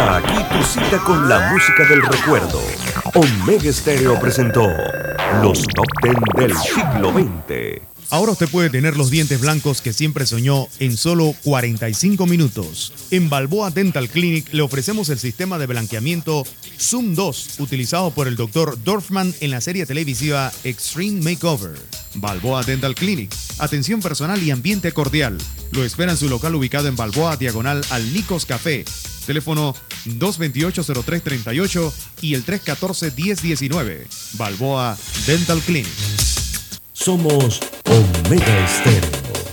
Aquí tu cita con la música del recuerdo. Omega Stereo presentó los top ten del siglo XX. Ahora usted puede tener los dientes blancos que siempre soñó en solo 45 minutos. En Balboa Dental Clinic le ofrecemos el sistema de blanqueamiento Zoom 2, utilizado por el Dr. Dorfman en la serie televisiva Extreme Makeover. Balboa Dental Clinic, atención personal y ambiente cordial. Lo espera en su local ubicado en Balboa, diagonal al Nicos Café. Teléfono 228-0338 y el 314-1019. Balboa Dental Clinic. Somos Omega Estéreo.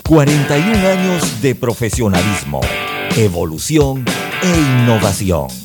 41 años de profesionalismo, evolución e innovación.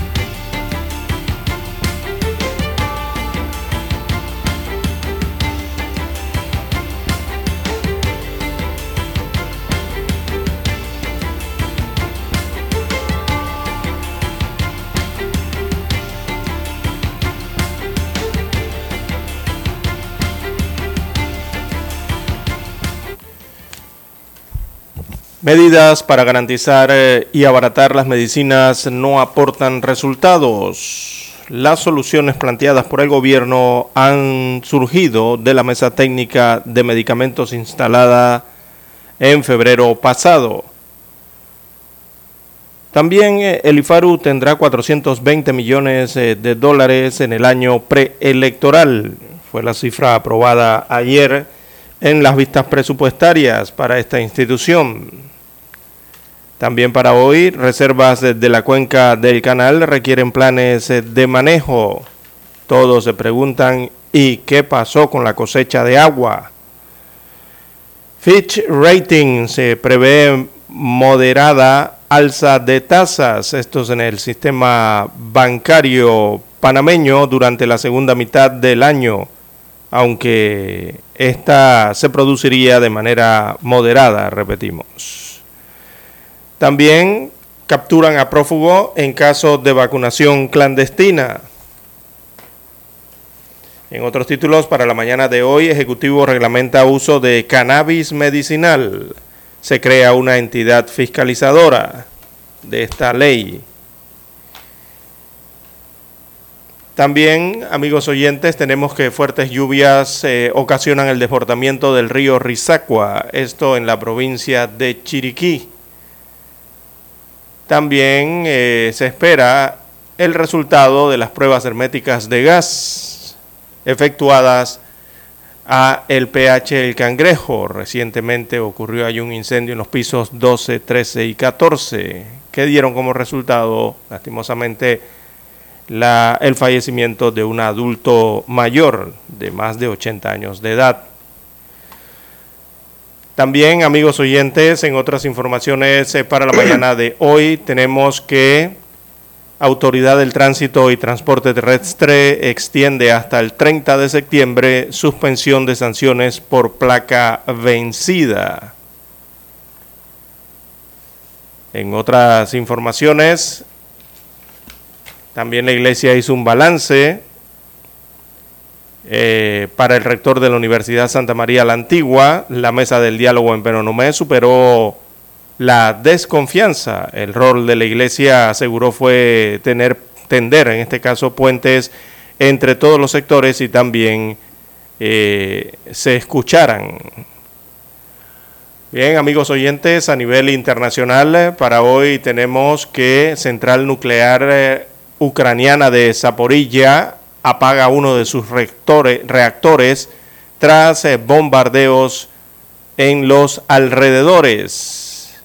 Medidas para garantizar eh, y abaratar las medicinas no aportan resultados. Las soluciones planteadas por el gobierno han surgido de la mesa técnica de medicamentos instalada en febrero pasado. También eh, el IFARU tendrá 420 millones eh, de dólares en el año preelectoral. Fue la cifra aprobada ayer en las vistas presupuestarias para esta institución. También para hoy, reservas de la cuenca del canal requieren planes eh, de manejo. Todos se preguntan, ¿y qué pasó con la cosecha de agua? Fitch Rating se prevé moderada alza de tasas, estos en el sistema bancario panameño durante la segunda mitad del año, aunque esta se produciría de manera moderada, repetimos. También capturan a prófugo en caso de vacunación clandestina. En otros títulos, para la mañana de hoy, Ejecutivo reglamenta uso de cannabis medicinal. Se crea una entidad fiscalizadora de esta ley. También, amigos oyentes, tenemos que fuertes lluvias eh, ocasionan el desbordamiento del río Rizacua, esto en la provincia de Chiriquí. También eh, se espera el resultado de las pruebas herméticas de gas efectuadas a el pH del cangrejo. Recientemente ocurrió ahí un incendio en los pisos 12, 13 y 14 que dieron como resultado, lastimosamente, la, el fallecimiento de un adulto mayor de más de 80 años de edad. También, amigos oyentes, en otras informaciones eh, para la mañana de hoy tenemos que Autoridad del Tránsito y Transporte Terrestre extiende hasta el 30 de septiembre suspensión de sanciones por placa vencida. En otras informaciones, también la Iglesia hizo un balance eh, para el rector de la Universidad Santa María la Antigua, la mesa del diálogo en Penonomé superó la desconfianza. El rol de la iglesia, aseguró, fue tener, tender, en este caso, puentes entre todos los sectores y también eh, se escucharan. Bien, amigos oyentes, a nivel internacional, para hoy tenemos que Central Nuclear eh, Ucraniana de Zaporilla apaga uno de sus reactores tras eh, bombardeos en los alrededores.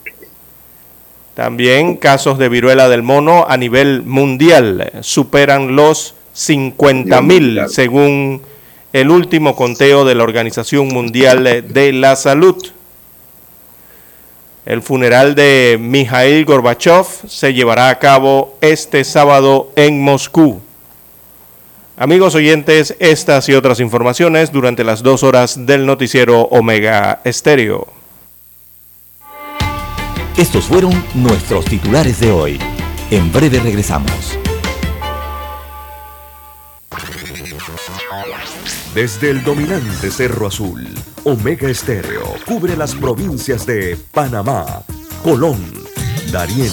También casos de viruela del mono a nivel mundial superan los 50 mil según el último conteo de la Organización Mundial de la Salud. El funeral de Mikhail Gorbachev se llevará a cabo este sábado en Moscú. Amigos oyentes, estas y otras informaciones durante las dos horas del noticiero Omega Estéreo. Estos fueron nuestros titulares de hoy. En breve regresamos. Desde el dominante Cerro Azul, Omega Estéreo cubre las provincias de Panamá, Colón, Darién,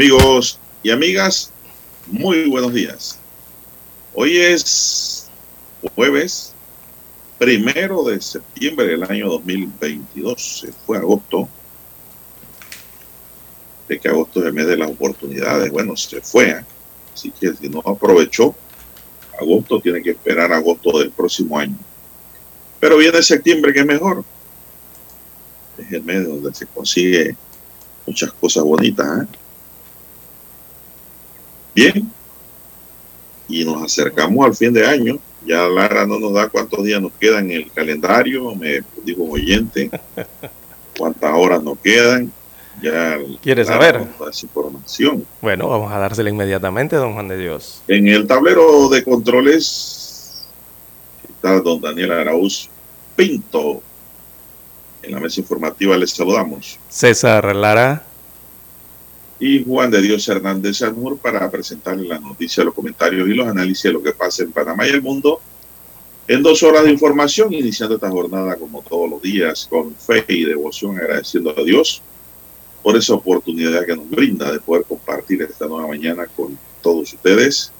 Amigos y amigas, muy buenos días. Hoy es jueves primero de septiembre del año 2022. Se fue agosto. De que agosto es el mes de las oportunidades. Bueno, se fue. Así que si no aprovechó agosto, tiene que esperar agosto del próximo año. Pero viene septiembre, que es mejor. Es el mes donde se consigue muchas cosas bonitas. ¿eh? Bien, y nos acercamos al fin de año. Ya Lara no nos da cuántos días nos quedan en el calendario, me dijo un oyente, cuántas horas nos quedan. Ya ¿Quieres Lara saber? esa información. Bueno, vamos a dársela inmediatamente, don Juan de Dios. En el tablero de controles está don Daniel Araúz Pinto. En la mesa informativa les saludamos. César Lara, y Juan de Dios Hernández Sanur para presentarle las noticias, los comentarios y los análisis de lo que pasa en Panamá y el mundo en dos horas de información, iniciando esta jornada como todos los días con fe y devoción, agradeciendo a Dios por esa oportunidad que nos brinda de poder compartir esta nueva mañana con todos ustedes,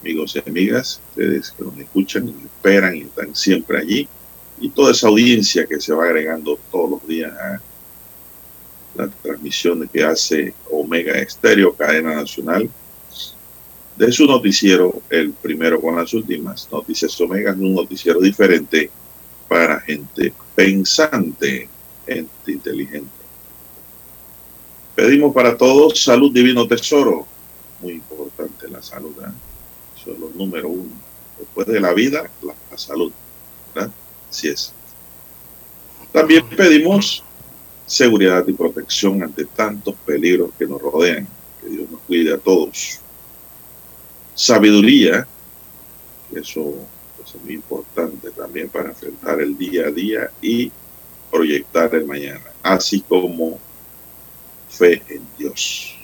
amigos y amigas, ustedes que nos escuchan, nos esperan y están siempre allí, y toda esa audiencia que se va agregando todos los días a las transmisiones que hace Omega Estéreo, cadena nacional, de su noticiero, el primero con las últimas noticias Omega, es un noticiero diferente para gente pensante, gente inteligente. Pedimos para todos salud divino tesoro, muy importante la salud, ¿eh? eso es lo número uno. Después de la vida, la, la salud, ¿verdad? Así es. También pedimos seguridad y protección ante tantos peligros que nos rodean. Que Dios nos cuide a todos. Sabiduría, eso es muy importante también para enfrentar el día a día y proyectar el mañana, así como fe en Dios.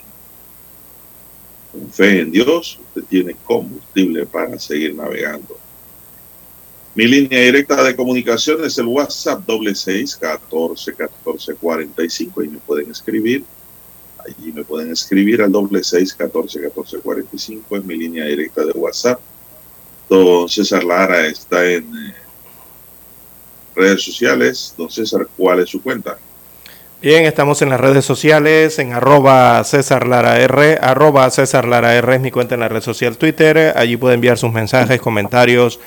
Con fe en Dios, usted tiene combustible para seguir navegando. Mi línea directa de comunicación es el WhatsApp doble seis catorce catorce cuarenta y cinco. Ahí me pueden escribir. Allí me pueden escribir al doble seis catorce catorce cuarenta y cinco. Es mi línea directa de WhatsApp. Don César Lara está en eh, redes sociales. Don César, ¿cuál es su cuenta? Bien, estamos en las redes sociales, en arroba César Lara R, arroba César Lara R es mi cuenta en la red social Twitter, allí puede enviar sus mensajes, comentarios,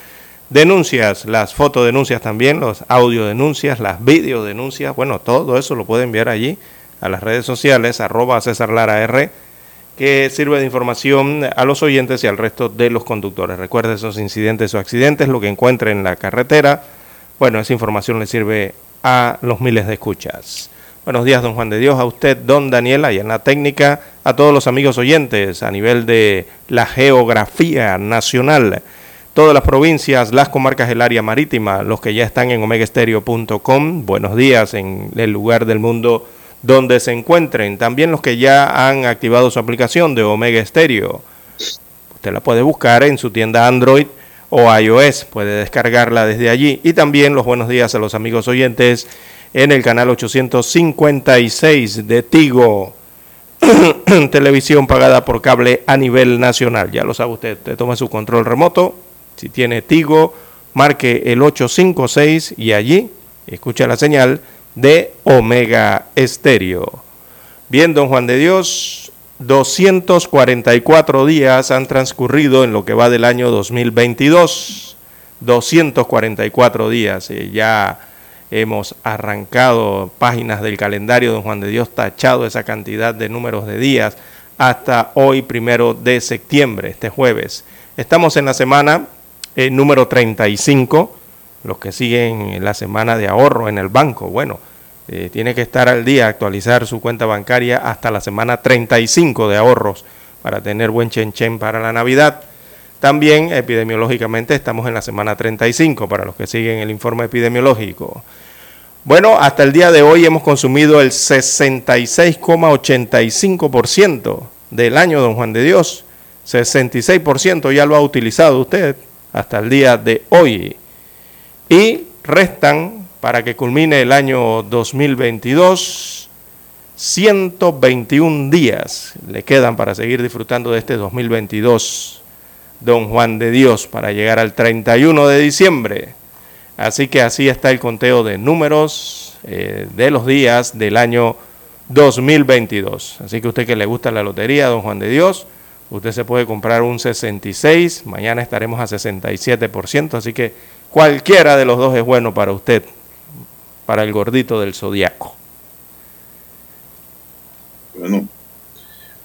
denuncias, las fotodenuncias también, los audio denuncias, las videodenuncias, bueno, todo eso lo puede enviar allí a las redes sociales, arroba César Lara R, que sirve de información a los oyentes y al resto de los conductores. Recuerde esos incidentes o accidentes, lo que encuentre en la carretera, bueno, esa información le sirve a los miles de escuchas. Buenos días, don Juan de Dios, a usted, don Daniela, y en la técnica, a todos los amigos oyentes a nivel de la geografía nacional, todas las provincias, las comarcas del área marítima, los que ya están en omegaestereo.com, buenos días en el lugar del mundo donde se encuentren, también los que ya han activado su aplicación de Omega Stereo. Usted la puede buscar en su tienda Android o iOS, puede descargarla desde allí. Y también los buenos días a los amigos oyentes en el canal 856 de Tigo, televisión pagada por cable a nivel nacional. Ya lo sabe usted, te toma su control remoto, si tiene Tigo, marque el 856 y allí escucha la señal de Omega Estéreo. Bien, don Juan de Dios, 244 días han transcurrido en lo que va del año 2022. 244 días, eh, ya hemos arrancado páginas del calendario Don Juan de Dios, tachado esa cantidad de números de días hasta hoy, primero de septiembre, este jueves. Estamos en la semana eh, número 35, los que siguen la semana de ahorro en el banco. Bueno, eh, tiene que estar al día, actualizar su cuenta bancaria hasta la semana 35 de ahorros para tener buen chen chen para la Navidad. También epidemiológicamente estamos en la semana 35 para los que siguen el informe epidemiológico. Bueno, hasta el día de hoy hemos consumido el 66,85% del año, don Juan de Dios. 66% ya lo ha utilizado usted hasta el día de hoy. Y restan, para que culmine el año 2022, 121 días le quedan para seguir disfrutando de este 2022, don Juan de Dios, para llegar al 31 de diciembre. Así que así está el conteo de números eh, de los días del año 2022. Así que usted que le gusta la lotería, don Juan de Dios, usted se puede comprar un 66, mañana estaremos a 67%, así que cualquiera de los dos es bueno para usted, para el gordito del zodiaco. Bueno,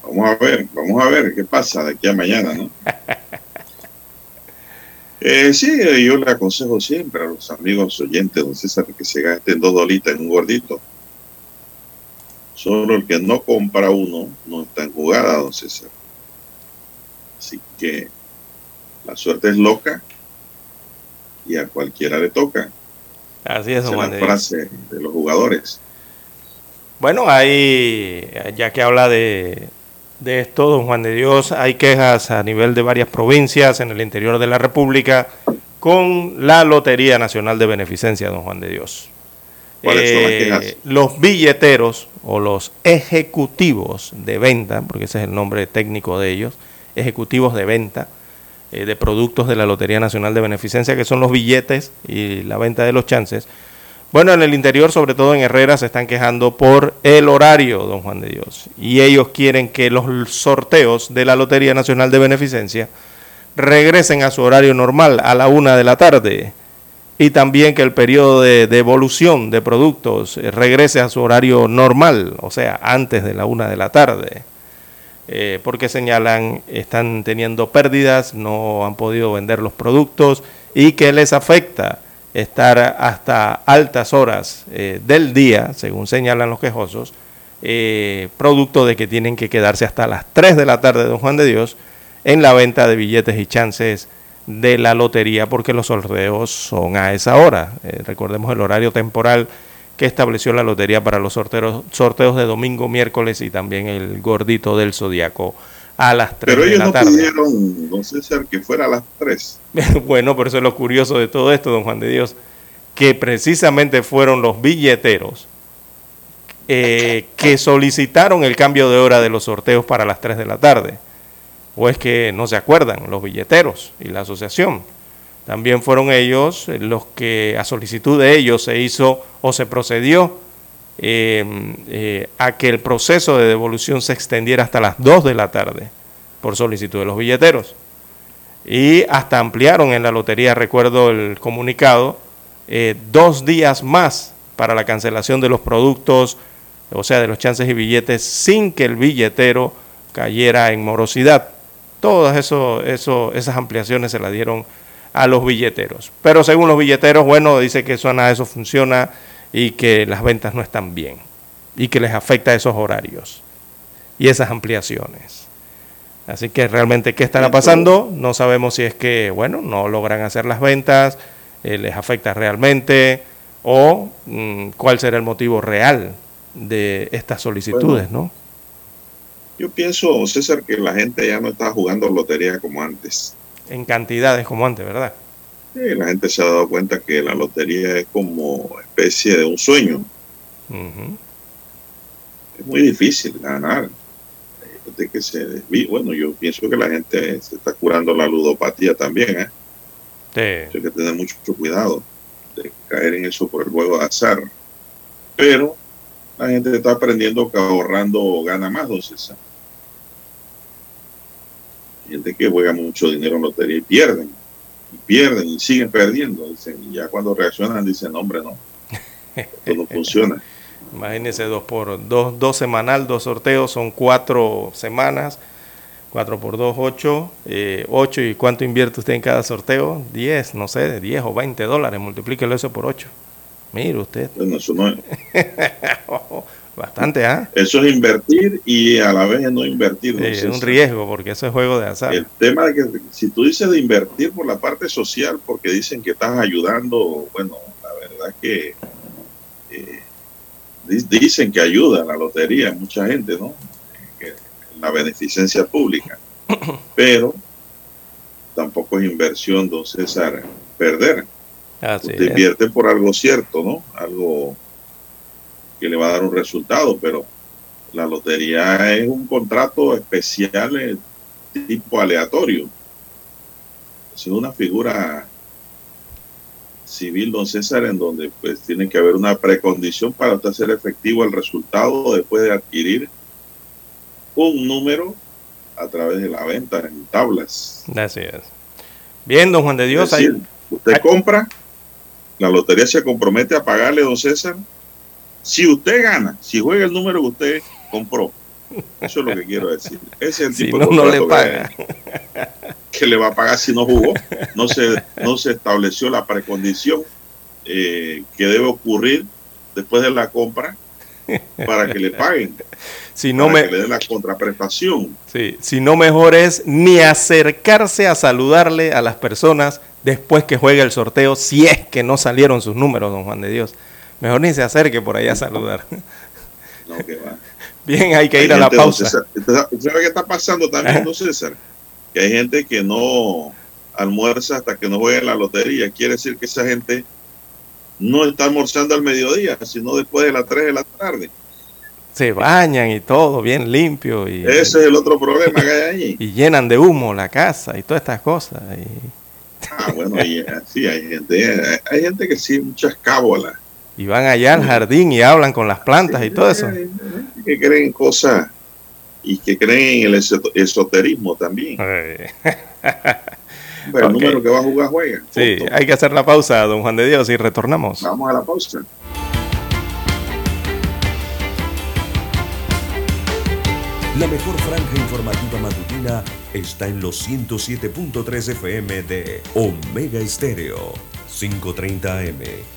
vamos a ver, vamos a ver qué pasa de aquí a mañana, ¿no? Eh, sí, yo le aconsejo siempre a los amigos oyentes, don César, que se gasten dos dolitas en un gordito. Solo el que no compra uno no está en jugada, don César. Así que la suerte es loca y a cualquiera le toca. Así es, Esa es la frase de los jugadores. Bueno, hay, ya que habla de, de esto, don Juan de Dios, hay quejas a nivel de varias provincias en el interior de la República con la Lotería Nacional de Beneficencia, don Juan de Dios. ¿Cuáles son las Eh, quejas? los billeteros o los ejecutivos de venta, porque ese es el nombre técnico de ellos, ejecutivos de venta eh, de productos de la Lotería Nacional de Beneficencia, que son los billetes y la venta de los chances. Bueno, en el interior, sobre todo en Herrera, se están quejando por el horario, don Juan de Dios. Y ellos quieren que los sorteos de la Lotería Nacional de Beneficencia regresen a su horario normal, a la una de la tarde. Y también que el periodo de devolución de productos eh, regrese a su horario normal, o sea, antes de la una de la tarde. Eh, porque señalan están teniendo pérdidas, no han podido vender los productos y que les afecta estar hasta altas horas eh, del día, según señalan los quejosos, eh, producto de que tienen que quedarse hasta las 3 de la tarde, don Juan de Dios, en la venta de billetes y chances de la lotería, porque los sorteos son a esa hora. Recordemos el horario temporal que estableció la lotería para los sorteos, sorteos de domingo, miércoles y también el gordito del zodiaco a las 3 Pero de ellos la no tarde. pidieron, don César, que fuera a las 3. bueno, por eso es lo curioso de todo esto, don Juan de Dios, que precisamente fueron los billeteros eh, que solicitaron el cambio de hora de los sorteos para las 3 de la tarde. O es que no se acuerdan los billeteros y la asociación. También fueron ellos eh, los que a solicitud de ellos se hizo o se procedió em, eh, a que el proceso de devolución se extendiera hasta las 2 de la tarde por solicitud de los billeteros. Y hasta ampliaron en la lotería, recuerdo el comunicado, eh, dos días más para la cancelación de los productos, o sea, de los chances y billetes, sin que el billetero cayera en morosidad. Todas esas ampliaciones se las dieron a los billeteros. Pero según los billeteros, bueno, dice que eso, nada de eso funciona y que las ventas no están bien y que les afecta esos horarios y esas ampliaciones. Así que realmente qué estará pasando, no sabemos si es que, bueno, no logran hacer las ventas, eh, les afecta realmente o mm, cuál será el motivo real de estas solicitudes, ¿no? Yo pienso, César, que la gente ya no está jugando lotería como antes. En cantidades como antes, ¿verdad? Sí, la gente se ha dado cuenta que la lotería es como especie de un sueño. Es muy difícil ganar. De que se Bueno, yo pienso que la gente se está curando la ludopatía también, ¿eh? Sí. Hay que tener mucho, cuidado de caer en eso por el juego de azar. Pero la gente está aprendiendo que ahorrando gana más, don César gente que juega mucho dinero en lotería y pierden, y pierden y siguen perdiendo. Dicen, y ya cuando reaccionan dicen, hombre, no, esto no funciona. Imagínense, dos por dos, dos semanal, dos sorteos, son cuatro semanas. cuatro por dos, ocho, eh, ocho, ¿y cuánto invierte usted en cada sorteo? Diez, no sé, diez o veinte dólares, multiplíquelo eso por ocho. Mire usted. Bueno, eso no es. Bastante, ¿ah? Eso es invertir y a la vez no invertir. es un riesgo porque eso es juego de azar. El tema de que si tú dices de invertir por la parte social, porque dicen que estás ayudando, bueno, la verdad que eh, dicen que ayuda la lotería mucha gente, ¿no? la beneficencia pública. Pero tampoco es inversión, don César, perder. Así Usted invierte por algo cierto, ¿no? Algo que le va a dar un resultado, pero la lotería es un contrato especial eh, tipo aleatorio. Es una figura civil, don César, en donde pues tiene que haber una precondición para hacer efectivo el resultado después de adquirir un número a través de la venta en tablas. Así es. Bien, don Juan de Dios. Usted compra, la lotería se compromete a pagarle, don César, si usted gana, si juega el número que usted compró, eso es lo que quiero decir. Ese es el tipo de no le paga. Que, le va a pagar si no jugó. No se, no se estableció la precondición eh, que debe ocurrir después de la compra para que le paguen. Si no para que le den la contraprestación. Sí, si no mejor es ni acercarse a saludarle a las personas después que juegue el sorteo, si es que no salieron sus números, don Juan de Dios. Mejor ni se acerque por ahí a saludar. No, que va. Bien, hay que ir a la pausa. ¿Sabe qué está pasando también, César? Que hay gente que no almuerza hasta que no juegue la lotería. Quiere decir que esa gente no está almorzando al mediodía, sino después de las 3 de la tarde. Se bañan y todo, bien limpio. Y, Ese es el otro problema que hay allí. Y llenan de humo la casa y todas estas cosas. Ah, bueno, y, sí, hay gente, hay gente que sí, muchas cábolas y van allá al jardín y hablan con las plantas y todo eso. Que creen cosas y que creen en el esoterismo también. el número que va a jugar juega. Sí, hay que hacer la pausa, don Juan de Dios, y retornamos. Vamos a la pausa. La mejor franja informativa matutina está en los 107.3 FM de Omega Estéreo, 530 AM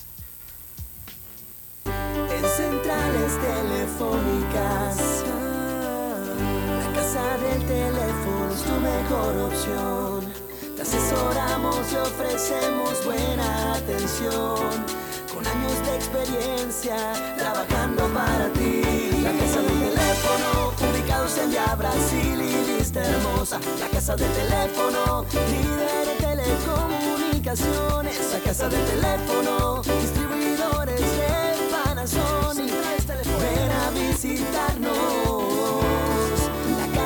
Asesoramos y ofrecemos buena atención. Con años de experiencia, trabajando para ti. La casa del teléfono, ubicados en Via Brasil y vista hermosa. La casa del teléfono, líder de telecomunicaciones. La casa del teléfono, distribuidores de Panasonic. Ven a visitarnos.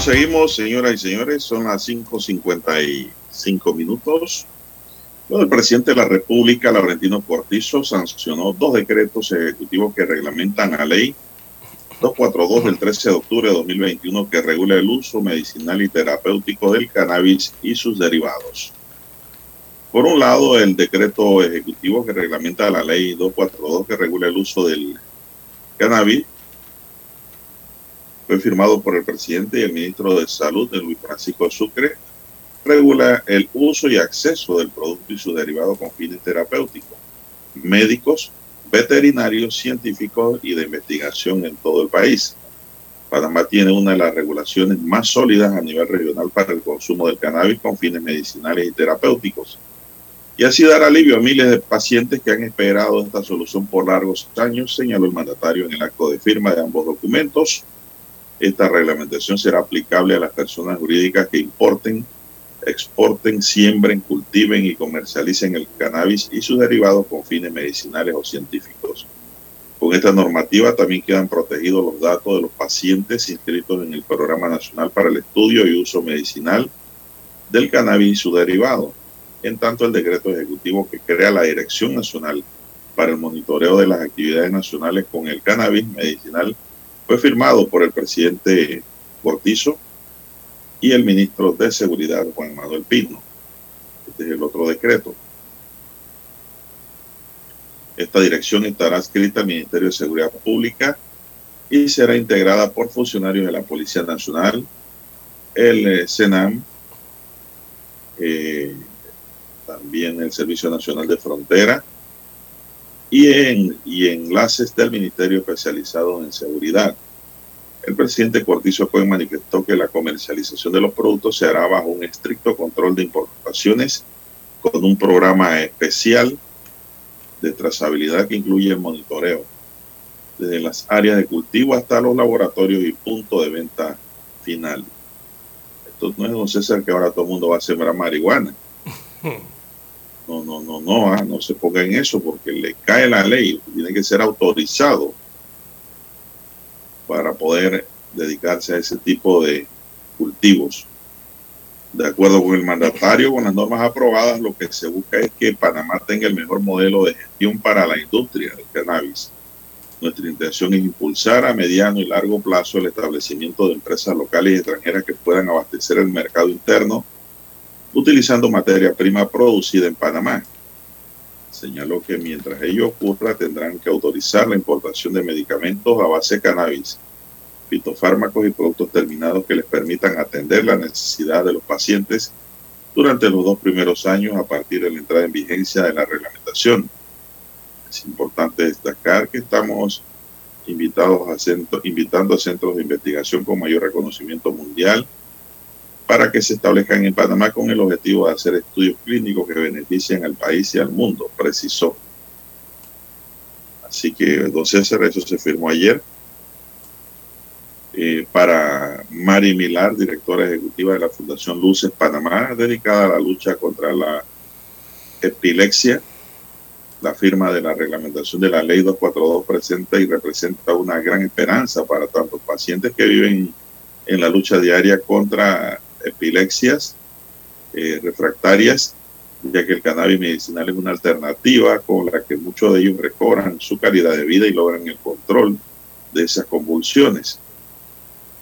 Seguimos, señoras y señores, son las 5.55 minutos. Bueno, el presidente de la República, Laurentino Cortizo, sancionó dos decretos ejecutivos que reglamentan la ley 242 del 13 de octubre de 2021 que regula el uso medicinal y terapéutico del cannabis y sus derivados. Por un lado, el decreto ejecutivo que reglamenta la ley 242 que regula el uso del cannabis fue firmado por el presidente y el ministro de Salud, de Luis Francisco Sucre, regula el uso y acceso del producto y su derivado con fines terapéuticos, médicos, veterinarios, científicos y de investigación en todo el país. Panamá tiene una de las regulaciones más sólidas a nivel regional para el consumo del cannabis con fines medicinales y terapéuticos. Y así dar alivio a miles de pacientes que han esperado esta solución por largos años, señaló el mandatario en el acto de firma de ambos documentos. Esta reglamentación será aplicable a las personas jurídicas que importen, exporten, siembren, cultiven y comercialicen el cannabis y sus derivados con fines medicinales o científicos. Con esta normativa también quedan protegidos los datos de los pacientes inscritos en el Programa Nacional para el Estudio y Uso Medicinal del Cannabis y su derivado, en tanto el decreto ejecutivo que crea la Dirección Nacional para el Monitoreo de las Actividades Nacionales con el Cannabis Medicinal fue firmado por el presidente Cortizo y el ministro de Seguridad, Juan Manuel Pino. Este es el otro decreto. Esta dirección estará adscrita al Ministerio de Seguridad Pública y será integrada por funcionarios de la Policía Nacional, el eh, SENAM, eh, también el Servicio Nacional de Frontera y, en, y enlaces del Ministerio Especializado en Seguridad. El presidente Cortizo Cohen manifestó que la comercialización de los productos se hará bajo un estricto control de importaciones con un programa especial de trazabilidad que incluye el monitoreo desde las áreas de cultivo hasta los laboratorios y punto de venta final. Esto no es, don César, que ahora todo el mundo va a sembrar marihuana. No, no, no, no, ah, no se ponga en eso porque le cae la ley, tiene que ser autorizado para poder dedicarse a ese tipo de cultivos. De acuerdo con el mandatario, con las normas aprobadas, lo que se busca es que Panamá tenga el mejor modelo de gestión para la industria del cannabis. Nuestra intención es impulsar a mediano y largo plazo el establecimiento de empresas locales y extranjeras que puedan abastecer el mercado interno utilizando materia prima producida en Panamá. Señaló que mientras ello ocurra tendrán que autorizar la importación de medicamentos a base de cannabis, fitofármacos y productos terminados que les permitan atender la necesidad de los pacientes durante los dos primeros años a partir de la entrada en vigencia de la reglamentación. Es importante destacar que estamos invitados a centro, invitando a centros de investigación con mayor reconocimiento mundial para que se establezcan en Panamá con el objetivo de hacer estudios clínicos que beneficien al país y al mundo, precisó. Así que, don César, eso se firmó ayer. Eh, para Mari Milar, directora ejecutiva de la Fundación Luces Panamá, dedicada a la lucha contra la epilepsia. La firma de la reglamentación de la ley 242 presenta y representa una gran esperanza para tantos pacientes que viven en la lucha diaria contra epilepsias eh, refractarias, ya que el cannabis medicinal es una alternativa con la que muchos de ellos recobran su calidad de vida y logran el control de esas convulsiones.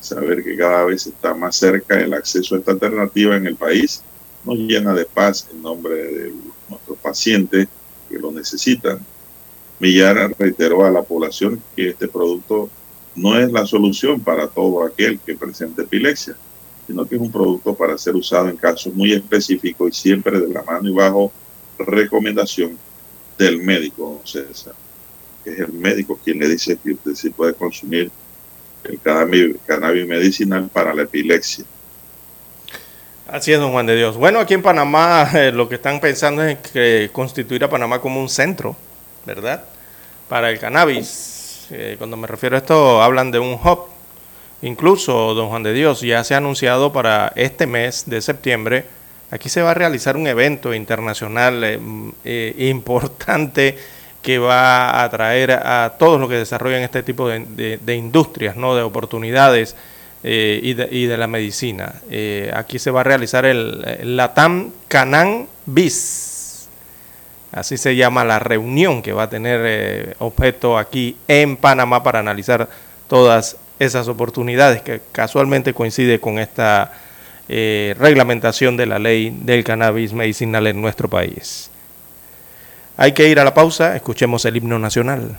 Saber que cada vez está más cerca el acceso a esta alternativa en el país nos llena de paz en nombre de nuestros pacientes que lo necesitan. Millar reiteró a la población que este producto no es la solución para todo aquel que presente epilepsia, sino que es un producto para ser usado en casos muy específicos y siempre de la mano y bajo recomendación del médico, César. Es el médico quien le dice que usted sí puede consumir el cannabis, medicinal para la epilepsia. Así es, don Juan de Dios. Bueno, aquí en Panamá eh, lo que están pensando es que constituir a Panamá como un centro, ¿verdad? Para el cannabis. Eh, cuando me refiero a esto, hablan de un hub. Incluso, don Juan de Dios, ya se ha anunciado para este mes de septiembre, aquí se va a realizar un evento internacional eh, importante que va a atraer a todos los que desarrollan este tipo de, industrias, ¿no? de oportunidades eh, y, de, la medicina. Eh, aquí se va a realizar el, Latam Canan BIS. Así se llama la reunión que va a tener eh, objeto aquí en Panamá para analizar todas esas oportunidades que casualmente coincide con esta reglamentación de la ley del cannabis medicinal en nuestro país. Hay que ir a la pausa, escuchemos el himno nacional.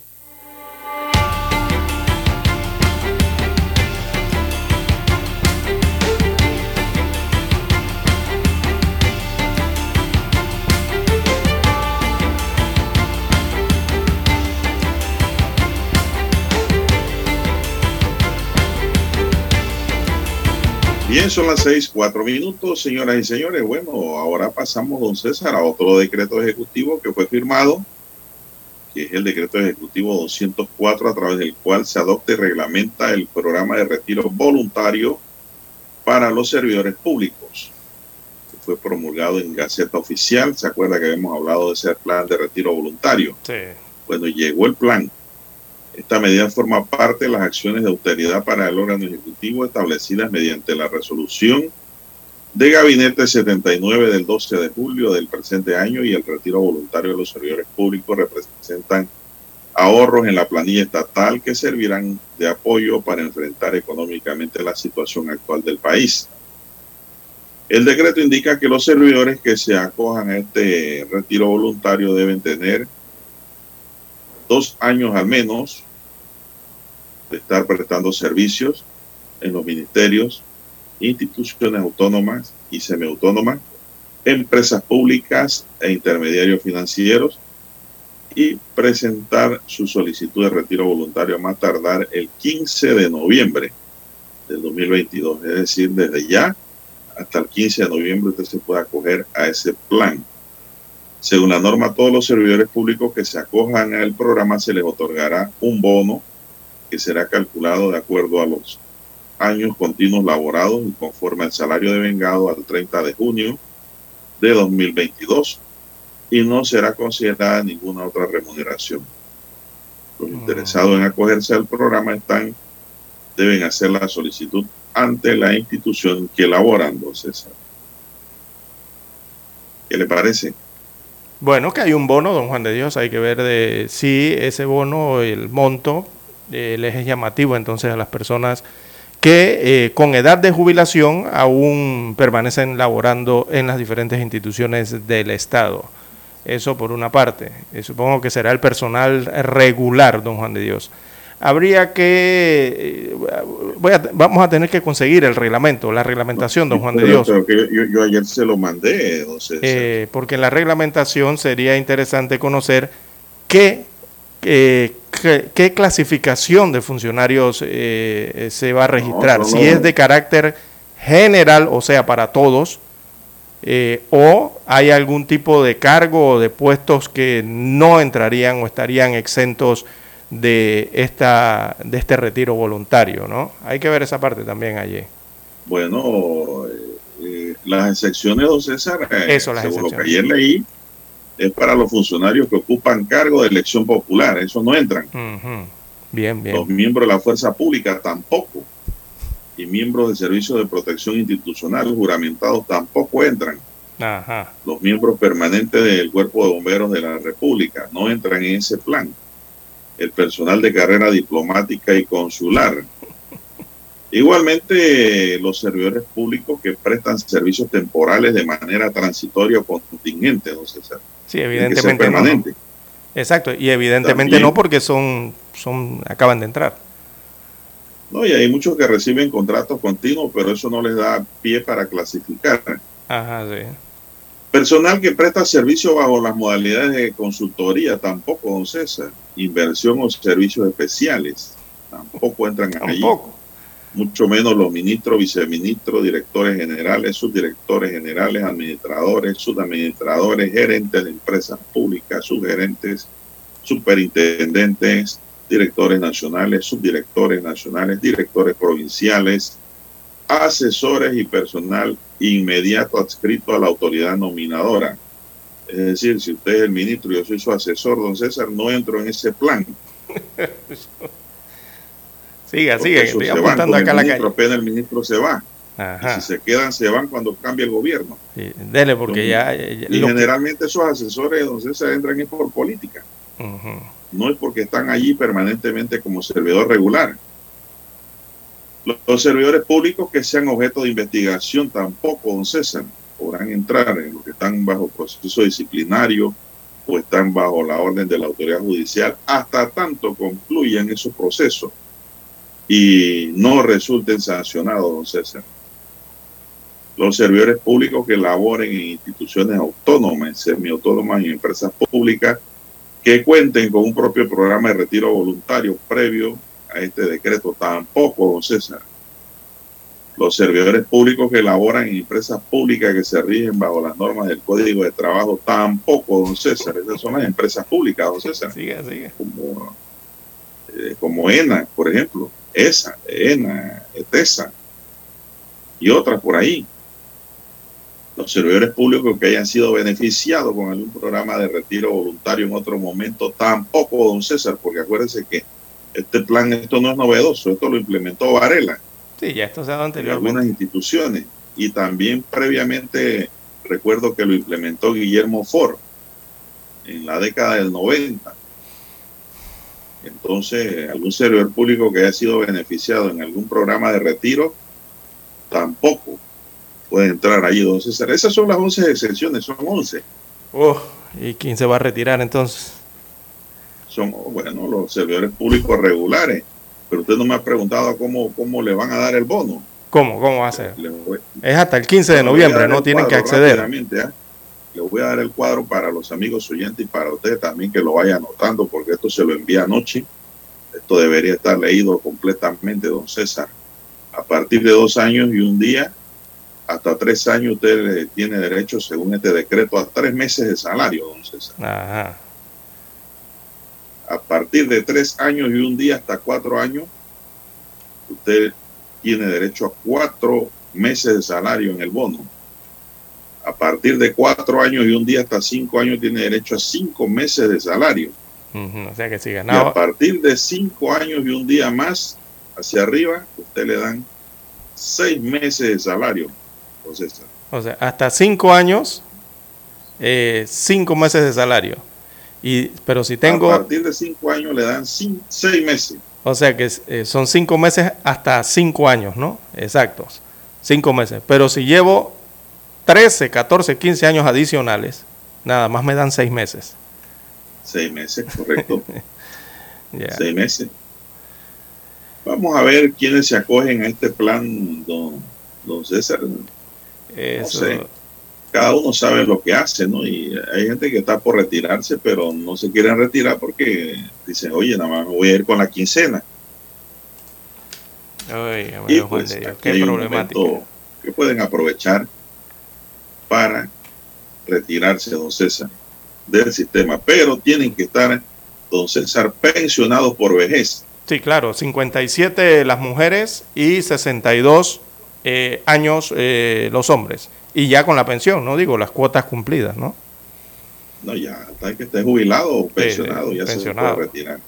Son las seis, cuatro minutos, señoras y señores. Bueno, ahora pasamos, don César, a otro decreto ejecutivo que fue firmado, que es el decreto ejecutivo 204, a través del cual se adopta y reglamenta el programa de retiro voluntario para los servidores públicos. Fue promulgado en Gaceta Oficial. ¿Se acuerda que habíamos hablado de ese plan de retiro voluntario? Sí. Bueno, llegó el plan esta medida forma parte de las acciones de austeridad para el órgano ejecutivo establecidas mediante la resolución de Gabinete 79 del 12 de julio del presente año y el retiro voluntario de los servidores públicos representan ahorros en la planilla estatal que servirán de apoyo para enfrentar económicamente la situación actual del país. El decreto indica que los servidores que se acojan a este retiro voluntario deben tener dos años al menos de estar prestando servicios en los ministerios, instituciones autónomas y semiautónomas, empresas públicas e intermediarios financieros y presentar su solicitud de retiro voluntario a más tardar el 15 de noviembre del 2022. Es decir, desde ya hasta el 15 de noviembre usted se puede acoger a ese plan. Según la norma, todos los servidores públicos que se acojan al programa se les otorgará un bono que será calculado de acuerdo a los años continuos laborados y conforme al salario de vengado al 30 de junio de 2022 y no será considerada ninguna otra remuneración. Los interesados en acogerse al programa están deben hacer la solicitud ante la institución que elaboran, don César. ¿Qué le parece? Bueno, que hay un bono, don Juan de Dios, hay que ver de si ese bono, el monto, eh, les es llamativo entonces a las personas que eh, con edad de jubilación aún permanecen laborando en las diferentes instituciones del Estado. Eso por una parte. Eh, supongo que será el personal regular, don Juan de Dios. Habría que, voy a, vamos a tener que conseguir el reglamento, la reglamentación, don Juan de Dios. Pero que yo, yo, ayer se lo mandé, entonces. porque en la reglamentación sería interesante conocer qué, qué, qué clasificación de funcionarios eh, se va a registrar. No, no, si es de carácter general, o sea, para todos, eh, o hay algún tipo de cargo o de puestos que no entrarían o estarían exentos de esta de este retiro voluntario, ¿no? Hay que ver esa parte también allí. Bueno, eh, eh, las excepciones, don César, eh, Eso, las según lo que ayer leí, es para los funcionarios que ocupan cargo de elección popular, esos no entran. Bien, bien. Los miembros de la fuerza pública tampoco. Y miembros del Servicio de Protección Institucional juramentados tampoco entran. Ajá. Los miembros permanentes del Cuerpo de Bomberos de la República no entran en ese plan. El personal de carrera diplomática y consular. Igualmente, los servidores públicos que prestan servicios temporales de manera transitoria o contingente, no sé, Sí, evidentemente no, no. permanente. Exacto, y evidentemente También. no porque son, son, acaban de entrar. No, y hay muchos que reciben contratos continuos, pero eso no les da pie para clasificar. Ajá, sí. Personal que presta servicio bajo las modalidades de consultoría, tampoco, don César. Inversión o servicios especiales, tampoco entran. Tampoco. Mucho menos los ministros, viceministros, directores generales, subdirectores generales, administradores, subadministradores, gerentes de empresas públicas, subgerentes, superintendentes, directores nacionales, subdirectores nacionales, directores provinciales, asesores y personal inmediato adscrito a la autoridad nominadora. Es decir, si usted es el ministro y yo soy su asesor, don César, no entro en ese plan. Siga, siga, estoy apuntando acá a el la ministro, calle. apenas el ministro se va. Y si se quedan, se van cuando cambie el gobierno. Sí, dele, porque ya. ya- Y lo generalmente esos asesores, don César, entran es por política. No es porque están allí permanentemente como servidor regular. Los, los servidores públicos que sean objeto de investigación tampoco, don César, podrán entrar en los que están bajo proceso disciplinario o están bajo la orden de la autoridad judicial hasta tanto concluyan esos procesos y no resulten sancionados, don César. Los servidores públicos que laboren en instituciones autónomas, semiautónomas y empresas públicas que cuenten con un propio programa de retiro voluntario previo a este decreto. Tampoco, don César. Los servidores públicos que laboran en empresas públicas que se rigen bajo las normas del Código de Trabajo, tampoco, don César. Esas son las empresas públicas, don César. Sigue, sigue. Como, eh, como ENA, por ejemplo. ESA, ENA, ETESA y otras por ahí. Los servidores públicos que hayan sido beneficiados con algún programa de retiro voluntario en otro momento, tampoco, don César, porque acuérdense que este plan, esto no es novedoso, esto lo implementó Varela Sí, ya esto se ha dado en anteriormente. algunas instituciones. Y también previamente recuerdo que lo implementó Guillermo Ford en la década del 90. Entonces, algún servidor público que haya sido beneficiado en algún programa de retiro, tampoco puede entrar allí, don César. Esas son las 11 excepciones, son 11. Oh, ¿Y quién se va a retirar entonces? Son, bueno, los servidores públicos regulares pero usted no me ha preguntado cómo, cómo le van a dar el bono. ¿Cómo? ¿Cómo va a ser? Es hasta el 15 de noviembre, no tienen que acceder. ¿ah? Le voy a dar el cuadro para los amigos oyentes y para usted también que lo vaya anotando, porque esto se lo envía anoche. Esto debería estar leído completamente, don César. A partir de dos años y un día, hasta tres años, usted tiene derecho, según este decreto, a tres meses de salario, don César. Ajá a partir de tres años y un día hasta cuatro años, usted tiene derecho a cuatro meses de salario en el bono. A partir de cuatro años y un día hasta cinco años tiene derecho a cinco meses de salario. o sea que si ganaba... Y a partir de cinco años y un día más hacia arriba, usted le dan seis meses de salario. Entonces, o sea, hasta cinco años, eh, cinco meses de salario. Y, pero si tengo... A partir de cinco años le dan seis meses. O sea que eh, son cinco meses hasta cinco años, ¿no? Exactos. Cinco meses. Pero si llevo 13, 14, 15 años adicionales, nada más me dan seis meses. Seis meses, correcto. Seis meses. Vamos a ver quiénes se acogen a este plan, don, don César. Eso, cada uno sabe lo que hace, ¿no? Y hay gente que está por retirarse, pero no se quieren retirar porque dicen, oye, nada más me voy a ir con la quincena. Ay, y pues, qué problemático. Que pueden aprovechar para retirarse, don César, del sistema, pero tienen que estar, don César, pensionados por vejez. Sí, claro, 57 las mujeres y 62 eh, años eh, los hombres y ya con la pensión, no digo las cuotas cumplidas, ¿no? No, ya, hasta que esté jubilado o pensionado, ya se puede retirar.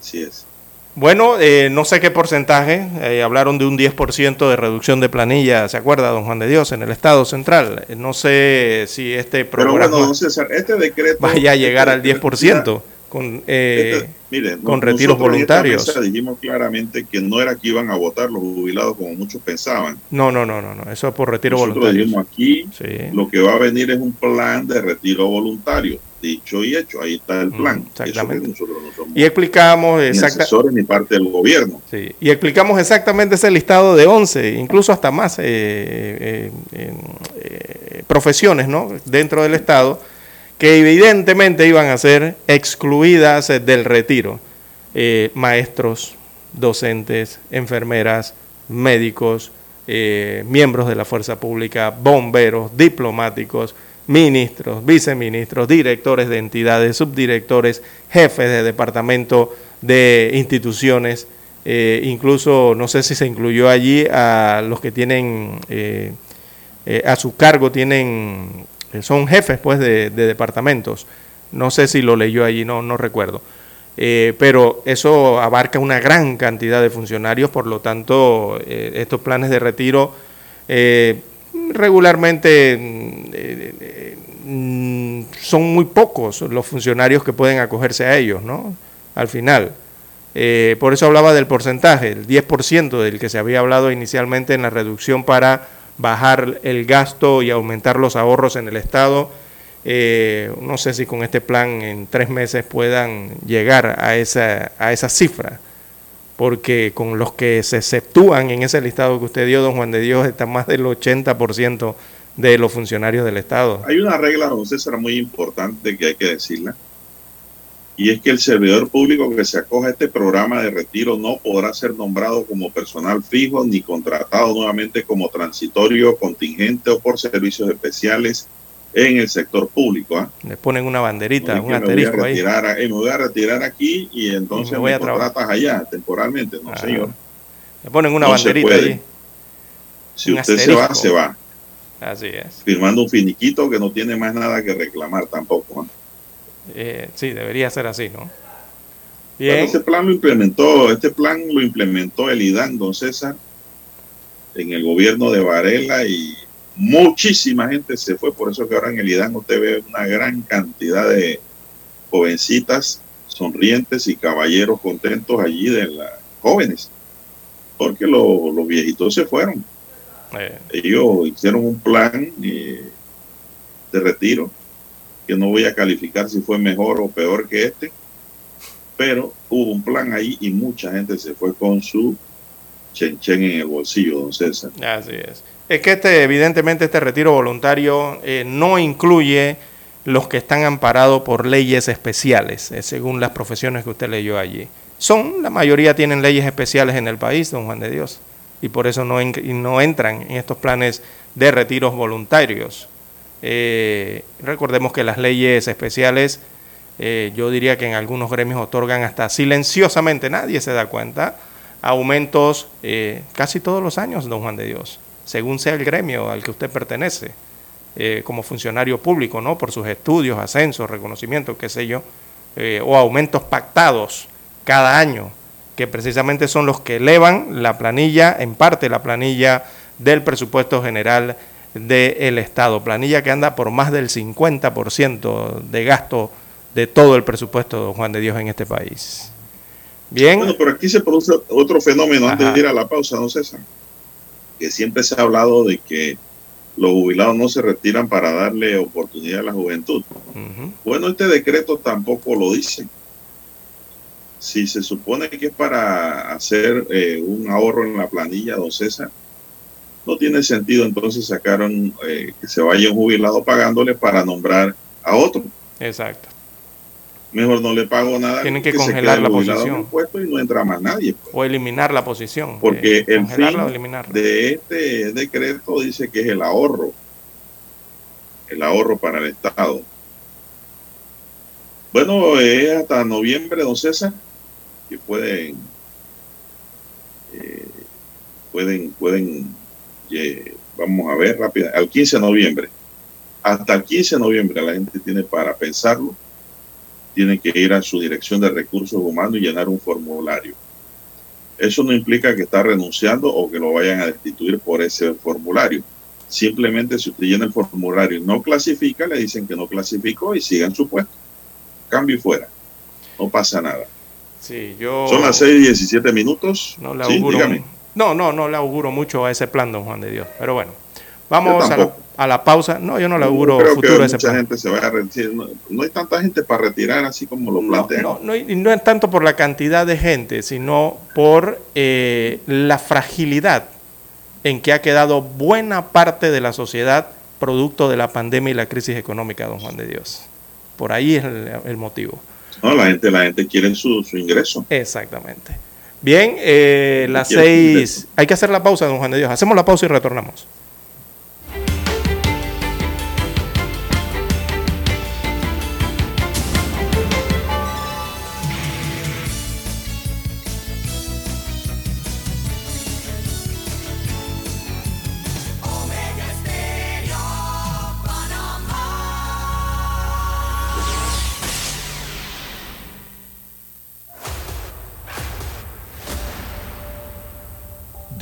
Así es. Bueno, eh, no sé qué porcentaje, eh, hablaron de un 10% de reducción de planilla, ¿se acuerda, don Juan de Dios, en el Estado Central? Eh, no sé si este programa Pero bueno, César, este decreto, vaya a llegar al 10% con, eh, con retiros voluntarios. dijimos claramente que no era que iban a votar los jubilados como muchos pensaban. No, no, no, no, no. eso es por retiro voluntario. Dijimos aquí lo que va a venir es un plan de retiro voluntario. Dicho y hecho, ahí está el mm, plan. exactamente. y explicamos exactamente. ni parte del gobierno. Sí. Y explicamos exactamente ese listado de 11, incluso hasta más eh, eh, profesiones ¿no? dentro del Estado que evidentemente iban a ser excluidas eh, del retiro. Eh, maestros, docentes, enfermeras, médicos, eh, miembros de la fuerza pública, bomberos, diplomáticos, ministros, viceministros, directores de entidades, subdirectores, jefes de departamento de instituciones, incluso no sé si se incluyó allí a los que tienen a su cargo tienen son jefes pues de, departamentos. No sé si lo leyó allí, no, no recuerdo. Eh, pero eso abarca una gran cantidad de funcionarios, por lo tanto, eh, estos planes de retiro eh, regularmente mm, son muy pocos los funcionarios que pueden acogerse a ellos, ¿no? Al final. por eso hablaba del porcentaje, el 10% del que se había hablado inicialmente en la reducción para bajar el gasto y aumentar los ahorros en el Estado eh, no sé si con este plan en tres meses puedan llegar a esa, a esa cifra, porque con los que se exceptúan en ese listado que usted dio, don Juan de Dios, está más del 80% de los funcionarios del Estado. Hay una regla, don César, muy importante que hay que decirla, y es que el servidor público que se acoja a este programa de retiro no podrá ser nombrado como personal fijo ni contratado nuevamente como transitorio, contingente o por servicios especiales en el sector público. ¿ah? Le ponen una banderita, un asterisco me voy a retirar, ahí. me voy a retirar aquí y entonces me, contratas allá temporalmente. No, señor. Le ponen una banderita ahí. Si usted se va, se va. Así es. Firmando un finiquito que no tiene más nada que reclamar tampoco. ¿ah? Eh, sí, debería ser así, ¿no? Bien. este plan lo implementó, este plan lo implementó el IDAN, don César, en el gobierno de Varela y muchísima gente se fue, por eso que ahora en el IDAN usted ve una gran cantidad de jovencitas sonrientes y caballeros contentos allí de las jóvenes, porque los viejitos se fueron. Eh. Ellos hicieron un plan eh, de retiro, no voy a calificar si fue mejor o peor que este, pero hubo un plan ahí y mucha gente se fue con su chen chen en el bolsillo, don César. Así es. Es que este, evidentemente este retiro voluntario eh, no incluye los que están amparados por leyes especiales, eh, según las profesiones que usted leyó allí. Son, la mayoría tienen leyes especiales en el país, don Juan de Dios, y por eso no, no entran en estos planes de retiros voluntarios. Eh, recordemos que las leyes especiales, yo diría que en algunos gremios otorgan hasta silenciosamente, nadie se da cuenta, aumentos casi todos los años, don Juan de Dios según sea el gremio al que usted pertenece, eh, como funcionario público, ¿no? Por sus estudios, ascensos, reconocimientos, qué sé yo, eh, o aumentos pactados cada año, que precisamente son los que elevan la planilla, en parte la planilla del presupuesto general del Estado, planilla que anda por más del 50% de gasto de todo el presupuesto, don Juan de Dios, en este país. Bien. Bueno, por aquí se produce otro fenómeno antes de ir a la pausa, don César que siempre se ha hablado de que los jubilados no se retiran para darle oportunidad a la juventud. Bueno, este decreto tampoco lo dice. Si se supone que es para hacer eh, un ahorro en la planilla, don César, no tiene sentido entonces sacaron eh, que se vaya un jubilado pagándole para nombrar a otro. Exacto mejor no le pago nada. Tienen que, congelar la posición. y no entra más nadie. Pues. O eliminar la posición. Porque eh, el fin de este decreto dice que es el ahorro. El ahorro para el Estado. Bueno, es hasta noviembre, don César, que pueden, eh, pueden, pueden, vamos a ver rápido, al 15 de noviembre. Hasta el 15 de noviembre la gente tiene para pensarlo tiene que ir a su dirección de recursos humanos y llenar un formulario. Eso no implica que está renunciando o que lo vayan a destituir por ese formulario. Simplemente si usted llena el formulario y no clasifica, le dicen que no clasificó y sigan su puesto. Cambio y fuera. No pasa nada. Sí, yo... Son las 6 y 17 minutos. No le auguro, no, no, no le auguro mucho a ese plan, don Juan de Dios. Pero bueno, vamos a la, a la pausa. No, yo no le auguro futuro ese mucha gente se va a retirar. No, hay tanta gente para retirar así como lo plantean. No, no, y no es tanto por la cantidad de gente, sino por eh, la fragilidad en que ha quedado buena parte de la sociedad producto de la pandemia y la crisis económica, don Juan de Dios. Por ahí es el, motivo. No, la gente, la gente quiere su, su ingreso. Exactamente. Bien, eh, las seis. Hay que hacer la pausa, don Juan de Dios. Hacemos la pausa y retornamos.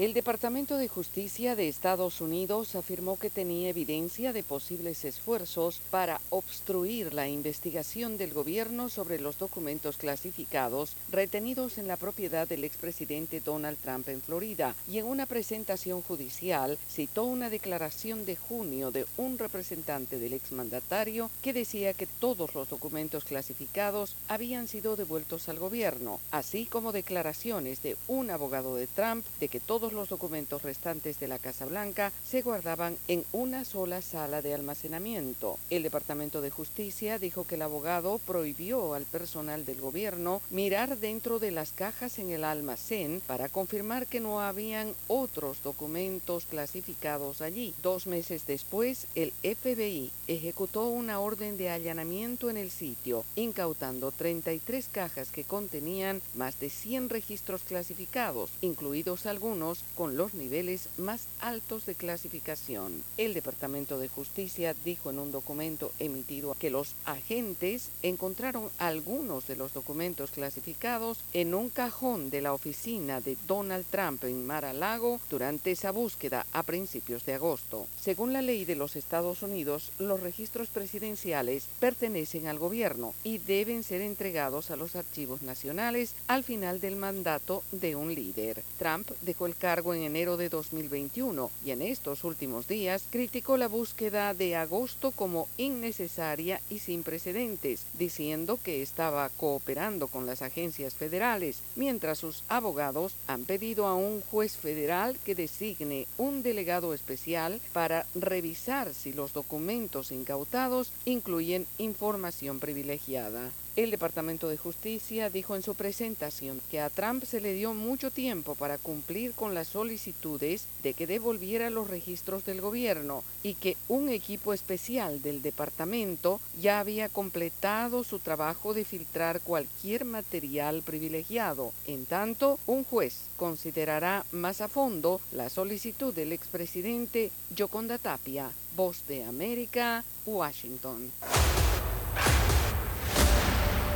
El Departamento de Justicia de Estados Unidos afirmó que tenía evidencia de posibles esfuerzos para obstruir la investigación del gobierno sobre los documentos clasificados retenidos en la propiedad del expresidente Donald Trump en Florida y en una presentación judicial citó una declaración de junio de un representante del exmandatario que decía que todos los documentos clasificados habían sido devueltos al gobierno, así como declaraciones de un abogado de Trump de que todos los documentos restantes de la Casa Blanca se guardaban en una sola sala de almacenamiento. El Departamento de Justicia dijo que el abogado prohibió al personal del gobierno mirar dentro de las cajas en el almacén para confirmar que no habían otros documentos clasificados allí. Dos meses después, el FBI ejecutó una orden de allanamiento en el sitio, incautando 33 cajas que contenían más de 100 registros clasificados, incluidos algunos con los niveles más altos de clasificación. El Departamento de Justicia dijo en un documento emitido que los agentes encontraron algunos de los documentos clasificados en un cajón de la oficina de Donald Trump en Mar-a-Lago durante esa búsqueda a principios de agosto. Según la ley de los Estados Unidos, los registros presidenciales pertenecen al gobierno y deben ser entregados a los archivos nacionales al final del mandato de un líder. Trump dejó el cargo en enero de 2021 y en estos últimos días criticó la búsqueda de agosto como innecesaria y sin precedentes, diciendo que estaba cooperando con las agencias federales, mientras sus abogados han pedido a un juez federal que designe un delegado especial para revisar si los documentos incautados incluyen información privilegiada. El Departamento de Justicia dijo en su presentación que a Trump se le dio mucho tiempo para cumplir con las solicitudes de que devolviera los registros del gobierno y que un equipo especial del departamento ya había completado su trabajo de filtrar cualquier material privilegiado. En tanto, un juez considerará más a fondo la solicitud del expresidente Yoconda Tapia, Voz de América, Washington.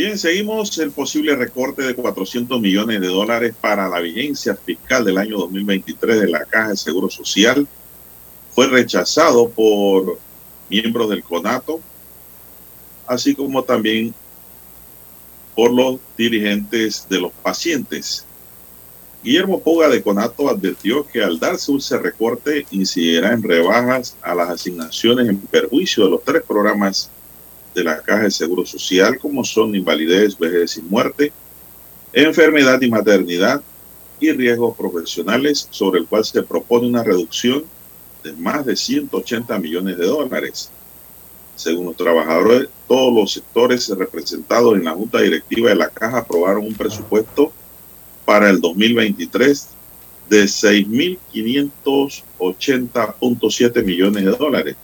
Bien, seguimos el posible recorte de 400 millones de dólares para la vigencia fiscal del año 2023 de la Caja de Seguro Social. Fue rechazado por miembros del CONATO, así como también por los dirigentes de los pacientes. Guillermo Poga de Conato advirtió que al darse ese recorte incidirá en rebajas a las asignaciones en perjuicio de los tres programas de la Caja de Seguro Social, como son invalidez, vejez y muerte, enfermedad y maternidad y riesgos profesionales, sobre el cual se propone una reducción de más de 180 millones de dólares. Según los trabajadores, todos los sectores representados en la Junta Directiva de la Caja aprobaron un presupuesto para el 2023 de 6.580.7 millones de dólares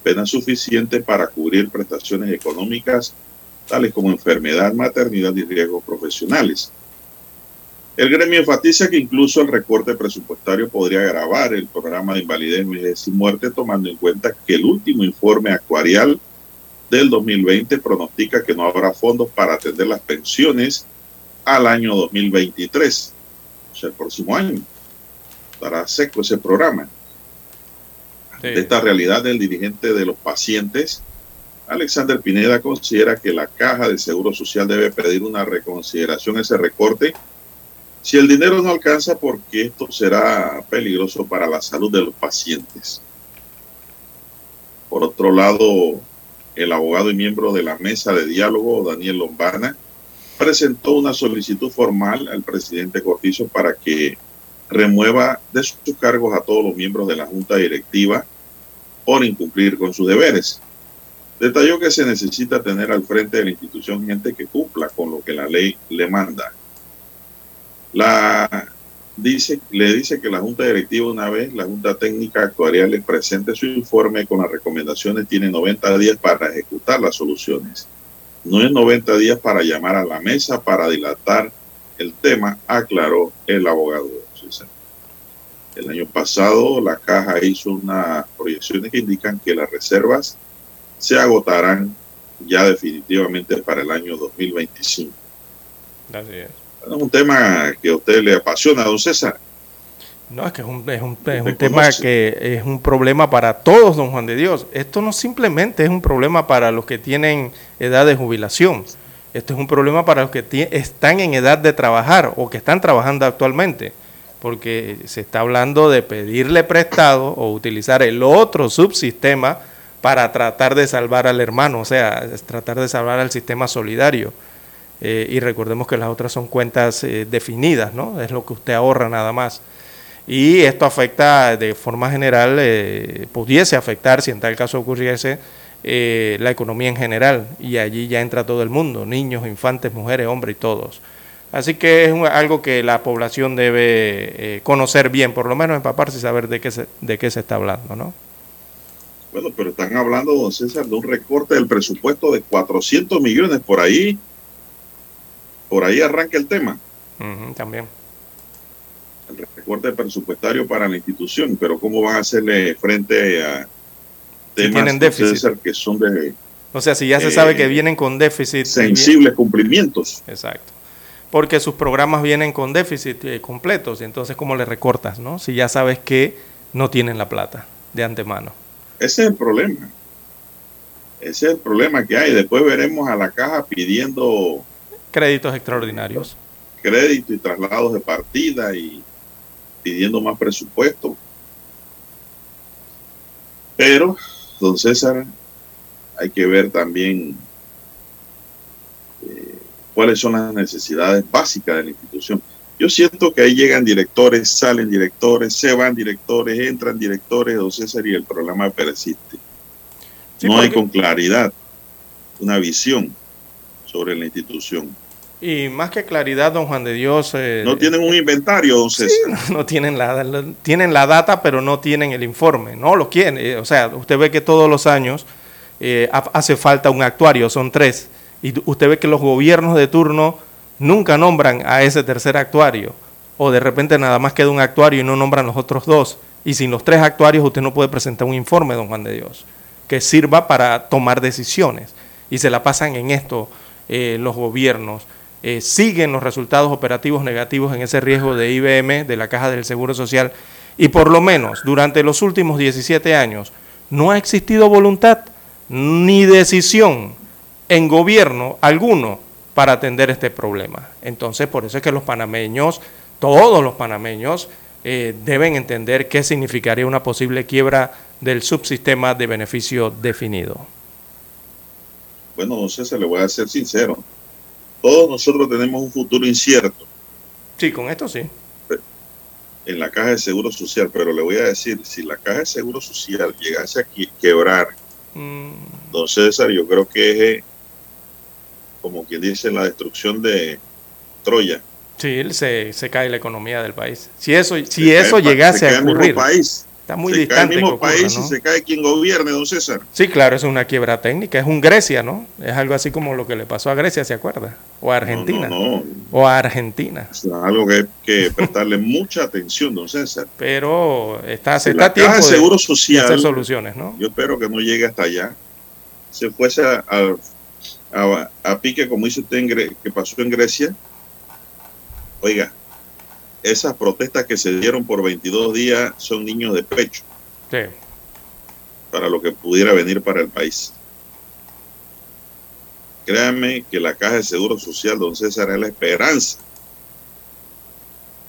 apenas suficiente para cubrir prestaciones económicas tales como enfermedad, maternidad y riesgos profesionales. El gremio enfatiza que incluso el recorte presupuestario podría agravar el programa de invalidez, vejez y muerte, tomando en cuenta que el último informe actuarial del 2020 pronostica que no habrá fondos para atender las pensiones al año 2023, o sea, el próximo año. Estará seco ese programa. De esta realidad del dirigente de los pacientes, Alexander Pineda considera que la Caja de Seguro Social debe pedir una reconsideración a ese recorte si el dinero no alcanza porque esto será peligroso para la salud de los pacientes. Por otro lado, el abogado y miembro de la mesa de diálogo, Daniel Lombana, presentó una solicitud formal al presidente Cortizo para que remueva de sus cargos a todos los miembros de la Junta Directiva por incumplir con sus deberes. Detalló que se necesita tener al frente de la institución gente que cumpla con lo que la ley le manda. La dice, le dice que la Junta Directiva una vez, la Junta Técnica Actuarial le presente su informe con las recomendaciones, tiene 90 días para ejecutar las soluciones. No es 90 días para llamar a la mesa para dilatar el tema, aclaró el abogado El año pasado la caja hizo unas proyecciones que indican que las reservas se agotarán ya definitivamente para el año 2025. Así es. es un tema que a usted le apasiona, don César. No, es que es un, es un, es un tema que es un problema para todos, don Juan de Dios. Esto no simplemente es un problema para los que tienen edad de jubilación. Esto es un problema para los que están en edad de trabajar o que están trabajando actualmente. Porque se está hablando de pedirle prestado o utilizar el otro subsistema para tratar de salvar al hermano, o sea, tratar de salvar al sistema solidario. Eh, y recordemos que las otras son cuentas eh, definidas, ¿no? Es lo que usted ahorra nada más. Y esto afecta de forma general, eh, pudiese afectar, si en tal caso ocurriese, la economía en general. Y allí ya entra todo el mundo, niños, infantes, mujeres, hombres y todos. Así que es algo que la población debe conocer bien, por lo menos empaparse y saber de qué se, de qué se está hablando, ¿no? Bueno, pero están hablando, don César, de un recorte del presupuesto de 400 millones por ahí. Por ahí arranca el tema. también. El recorte presupuestario para la institución, pero ¿cómo van a hacerle frente a temas tienen déficit. que son de... O sea, si ya se sabe que eh, vienen con déficit. Sensibles cumplimientos. Exacto. Porque sus programas vienen con déficit eh, completos, y entonces ¿cómo le recortas, no? Si ya sabes que no tienen la plata de antemano. Ese es el problema. Ese es el problema que hay. Después veremos a la caja pidiendo créditos extraordinarios. Crédito y traslados de partida y pidiendo más presupuesto. Pero, don César, hay que ver también eh, cuáles son las necesidades básicas de la institución. Yo siento que ahí llegan directores, salen directores, se van directores, entran directores, don César, y el problema persiste. no hay con claridad una visión sobre la institución. Y más que claridad, don Juan de Dios... Eh, no tienen un inventario, don César. no, tienen, la, tienen la data, pero no tienen el informe. No lo quieren. Eh, o sea, usted ve que todos los años eh, hace falta un actuario, son tres. Y usted ve que los gobiernos de turno nunca nombran a ese tercer actuario. O de repente nada más queda un actuario y no nombran los otros dos. Y sin los tres actuarios usted no puede presentar un informe, don Juan de Dios, que sirva para tomar decisiones. Y se la pasan en esto eh, los gobiernos. Eh, siguen los resultados operativos negativos en ese riesgo de IBM, de la Caja del Seguro Social. Y por lo menos durante los últimos 17 años no ha existido voluntad ni decisión en gobierno alguno para atender este problema. Entonces, por eso es que los panameños, todos los panameños, eh, deben entender qué significaría una posible quiebra del subsistema de beneficio definido. Bueno, don César, le voy a ser sincero. Todos nosotros tenemos un futuro incierto. Sí, con esto sí. En la caja de seguro social, pero le voy a decir, si la caja de seguro social llegase a quebrar, mm. don César, yo creo que como quien dice, la destrucción de Troya. Sí, se, se cae la economía del país. Si eso, si eso llegase a ocurrir. País. Está muy se distante. Cae el mismo país y se cae quien gobierne, don César. Sí, claro, es una quiebra técnica. Es un Grecia, ¿no? Es algo así como lo que le pasó a Grecia, ¿se acuerda? o a Argentina. No, no, no. O a Argentina. Es algo que hay que prestarle mucha atención, don César. Pero está, se está tiempo de Seguro de Social, hacer soluciones, ¿no? yo espero que no llegue hasta allá, se fuese a, a- a- a pique como hizo usted en Gre- que pasó en Grecia. Oiga, esas protestas que se dieron por 22 días son niños de pecho Sí. para lo que pudiera venir para el país. Créanme que la Caja de Seguro Social, don César, es la esperanza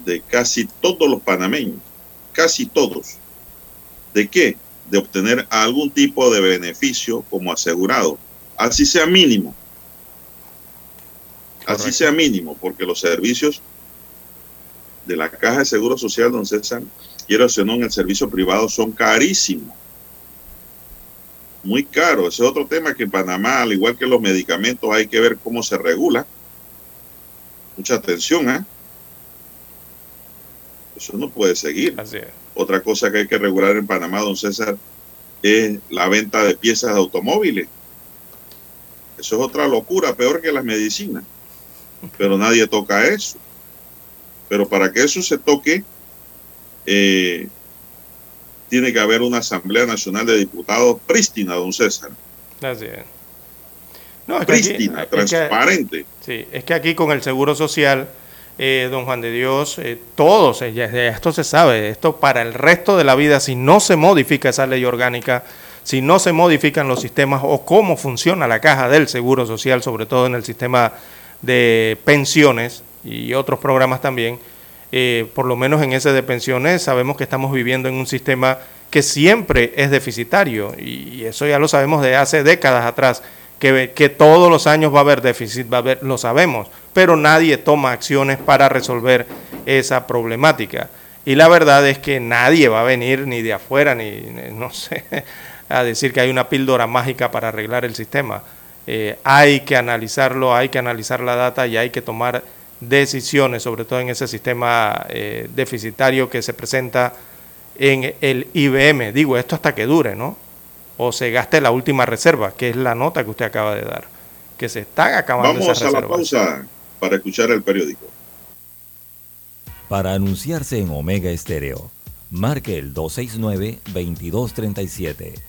de casi todos los panameños, casi todos. ¿De qué? De obtener algún tipo de beneficio como asegurado, así sea mínimo. Así sea mínimo, porque los servicios de la Caja de Seguro Social, don César, quiero o no, en el servicio privado son carísimos. Muy caro. Ese es otro tema que en Panamá, al igual que los medicamentos, hay que ver cómo se regula. Mucha atención, ¿eh? Eso no puede seguir. Así es. Otra cosa que hay que regular en Panamá, don César, es la venta de piezas de automóviles. Eso es otra locura, peor que las medicinas. Pero nadie toca eso. Pero para que eso se toque, eh, tiene que haber una Asamblea Nacional de Diputados prístina, don César. Así es. No, es aquí- Prístina, es que- transparente. Sí, es que aquí con el Seguro Social, eh, don Juan de Dios, eh, todos, ya- ya esto se sabe, esto para el resto de la vida, si no se modifica esa ley orgánica, si no se modifican los sistemas o cómo funciona la caja del Seguro Social, sobre todo en el sistema de pensiones y otros programas también, eh, por lo menos en ese de pensiones, sabemos que estamos viviendo en un sistema que siempre es deficitario y eso ya lo sabemos de hace décadas atrás, que, que todos los años va a haber déficit, va a haber, lo sabemos, pero nadie toma acciones para resolver esa problemática. Y la verdad es que nadie va a venir ni de afuera, ni, ni- no sé, a decir que hay una píldora mágica para arreglar el sistema. Eh, hay que analizarlo, hay que analizar la data y hay que tomar decisiones, sobre todo en ese sistema eh, deficitario que se presenta en el IBM. Digo, esto hasta que dure, ¿no? O se gaste la última reserva, que es la nota que usted acaba de dar, que se están acabando Vamos esas a la pausa para escuchar el periódico. Para anunciarse en Omega Estéreo, marque el 269-2237.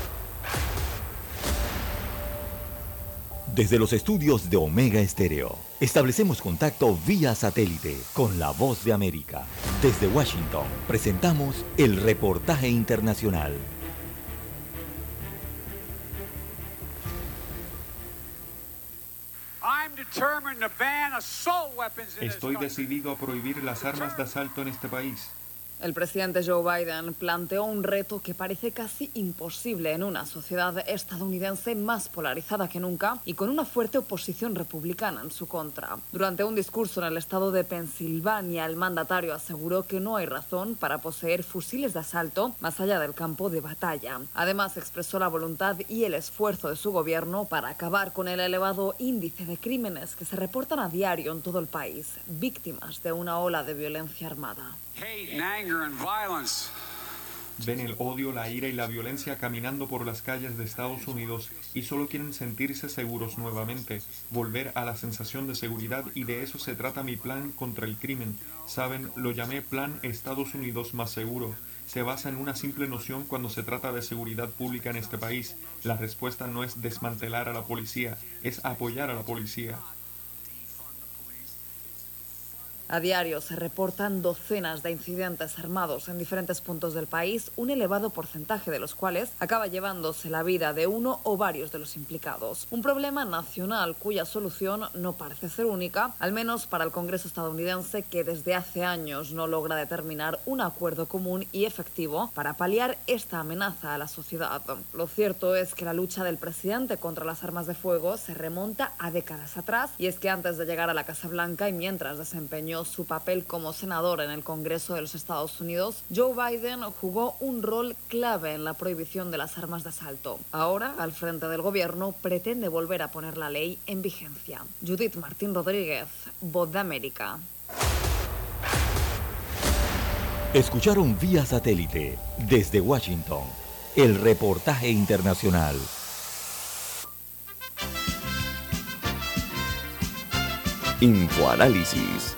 Desde los estudios de Omega Estéreo, establecemos contacto vía satélite con la voz de América. Desde Washington, presentamos el reportaje internacional. Estoy decidido a prohibir las armas de asalto en este país. El presidente Joe Biden planteó un reto que parece casi imposible en una sociedad estadounidense más polarizada que nunca y con una fuerte oposición republicana en su contra. Durante un discurso en el estado de Pensilvania, el mandatario aseguró que no hay razón para poseer fusiles de asalto más allá del campo de batalla. Además, expresó la voluntad y el esfuerzo de su gobierno para acabar con el elevado índice de crímenes que se reportan a diario en todo el país, víctimas de una ola de violencia armada. Ven el odio, la ira y la violencia caminando por las calles de Estados Unidos y solo quieren sentirse seguros nuevamente, volver a la sensación de seguridad y de eso se trata mi plan contra el crimen. Saben, lo llamé Plan Estados Unidos más seguro. Se basa en una simple noción cuando se trata de seguridad pública en este país. La respuesta no es desmantelar a la policía, es apoyar a la policía. A diario se reportan docenas de incidentes armados en diferentes puntos del país, un elevado porcentaje de los cuales acaba llevándose la vida de uno o varios de los implicados. Un problema nacional cuya solución no parece ser única, al menos para el Congreso estadounidense que desde hace años no logra determinar un acuerdo común y efectivo para paliar esta amenaza a la sociedad. Lo cierto es que la lucha del presidente contra las armas de fuego se remonta a décadas atrás y es que antes de llegar a la Casa Blanca y mientras desempeñó su papel como senador en el Congreso de los Estados Unidos, Joe Biden jugó un rol clave en la prohibición de las armas de asalto. Ahora, al frente del gobierno, pretende volver a poner la ley en vigencia. Judith Martín Rodríguez, Voz de América. Escucharon vía satélite desde Washington el reportaje internacional. Infoanálisis,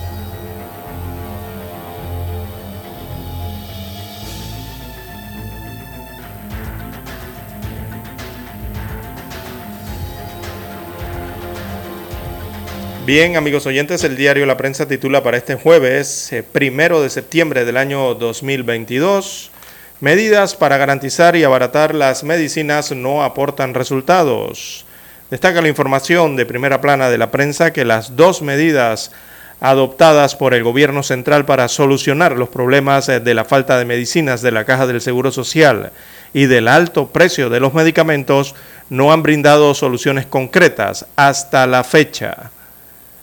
Bien, amigos oyentes, el diario La Prensa titula para este jueves, eh, primero de septiembre del año 2022, medidas para garantizar y abaratar las medicinas no aportan resultados. Destaca la información de primera plana de la prensa que las dos medidas adoptadas por el gobierno central para solucionar los problemas eh, de la falta de medicinas de la Caja del Seguro Social y del alto precio de los medicamentos no han brindado soluciones concretas hasta la fecha.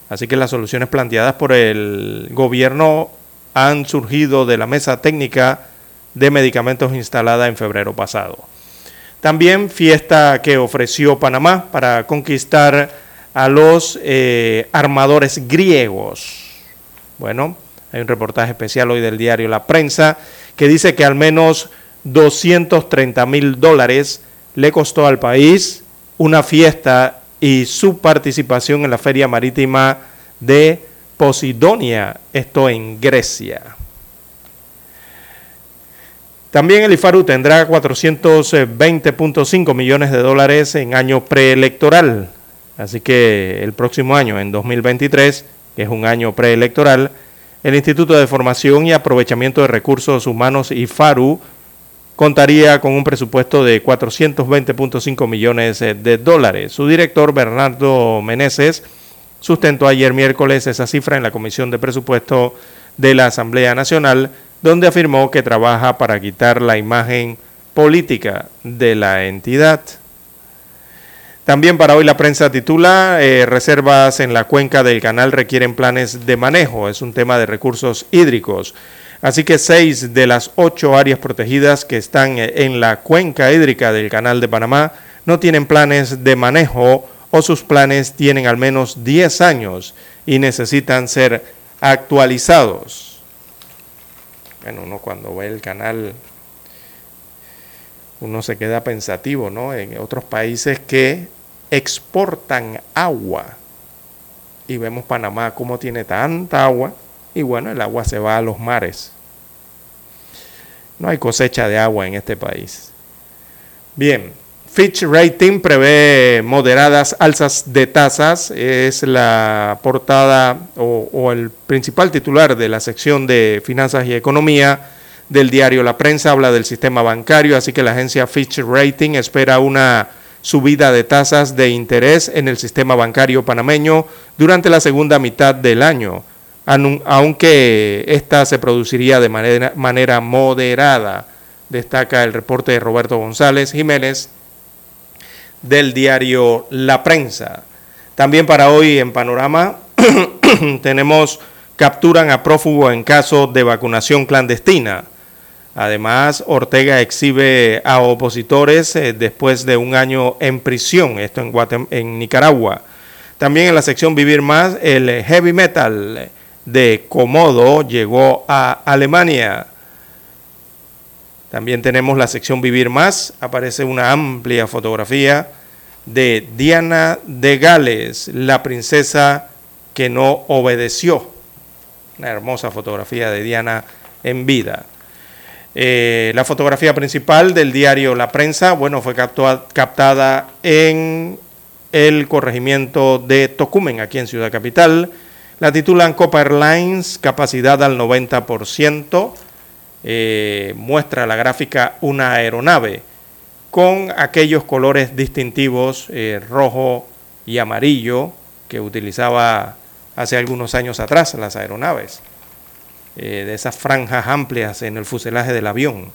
Así que las soluciones planteadas por el gobierno han surgido de la mesa técnica de medicamentos instalada en febrero pasado. También fiesta que ofreció Panamá para conquistar a los eh, armadores griegos. Bueno, hay un reportaje especial hoy del diario La Prensa que dice que al menos 230 mil dólares le costó al país una fiesta y su participación en la Feria Marítima de Posidonia, esto en Grecia. También el IFARU tendrá 420.5 millones de dólares en año preelectoral. Así que el próximo año, en 2023, que es un año preelectoral, el Instituto de Formación y Aprovechamiento de Recursos Humanos IFARU contaría con un presupuesto de 420.5 millones de dólares. Su director, Bernardo Meneses, sustentó ayer miércoles esa cifra en la Comisión de Presupuesto de la Asamblea Nacional, donde afirmó que trabaja para quitar la imagen política de la entidad. También para hoy la prensa titula eh, Reservas en la cuenca del canal requieren planes de manejo. Es un tema de recursos hídricos. Así que seis de las ocho áreas protegidas que están eh, en la cuenca hídrica del Canal de Panamá no tienen planes de manejo o sus planes tienen al menos 10 años y necesitan ser actualizados. Bueno, uno cuando ve el canal, uno se queda pensativo, ¿no? En otros países que exportan agua y vemos Panamá como tiene tanta agua y bueno, el agua se va a los mares. No hay cosecha de agua en este país. Bien, Fitch Rating prevé moderadas alzas de tasas. Es la portada o, el principal titular de la sección de Finanzas y Economía del diario La Prensa. Habla del sistema bancario, así que la agencia Fitch Rating espera una subida de tasas de interés en el sistema bancario panameño durante la segunda mitad del año, aunque esta se produciría de manera, manera moderada, destaca el reporte de Roberto González Jiménez del diario La Prensa. También para hoy en Panorama tenemos capturan a prófugo en caso de vacunación clandestina. Además, Ortega exhibe a opositores eh, después de un año en prisión, esto en, en Nicaragua. También en la sección Vivir Más, el heavy metal de Comodo llegó a Alemania. También tenemos la sección Vivir Más, aparece una amplia fotografía de Diana de Gales, la princesa que no obedeció. Una hermosa fotografía de Diana en vida. Eh, la fotografía principal del diario La Prensa, bueno, fue captada en el corregimiento de Tocumen, aquí en Ciudad Capital. La titulan Copa Airlines, capacidad al 90%. Eh, muestra la gráfica una aeronave con aquellos colores distintivos eh, rojo y amarillo que utilizaba hace algunos años atrás las aeronaves, eh, de esas franjas amplias en el fuselaje del avión.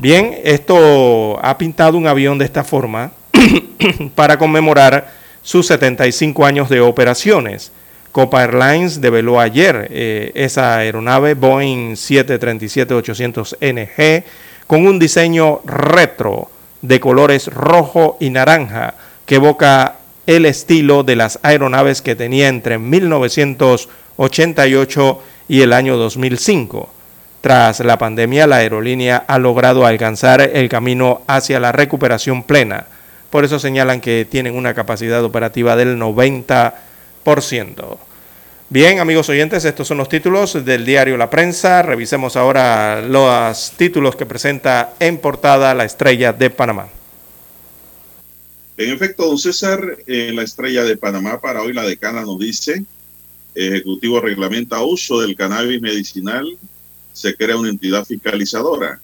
Bien, esto ha pintado un avión de esta forma para conmemorar sus 75 años de operaciones. Copa Airlines develó ayer eh, esa aeronave Boeing 737-800NG con un diseño retro de colores rojo y naranja que evoca el estilo de las aeronaves que tenía entre 1988 y el año 2005. Tras la pandemia, la aerolínea ha logrado alcanzar el camino hacia la recuperación plena. Por eso señalan que tienen una capacidad operativa del 90%. Bien, amigos oyentes, estos son los títulos del diario La Prensa. Revisemos ahora los títulos que presenta en portada la estrella de Panamá. En efecto, don César, eh, la estrella de Panamá para hoy la decana nos dice, Ejecutivo reglamenta uso del cannabis medicinal, se crea una entidad fiscalizadora.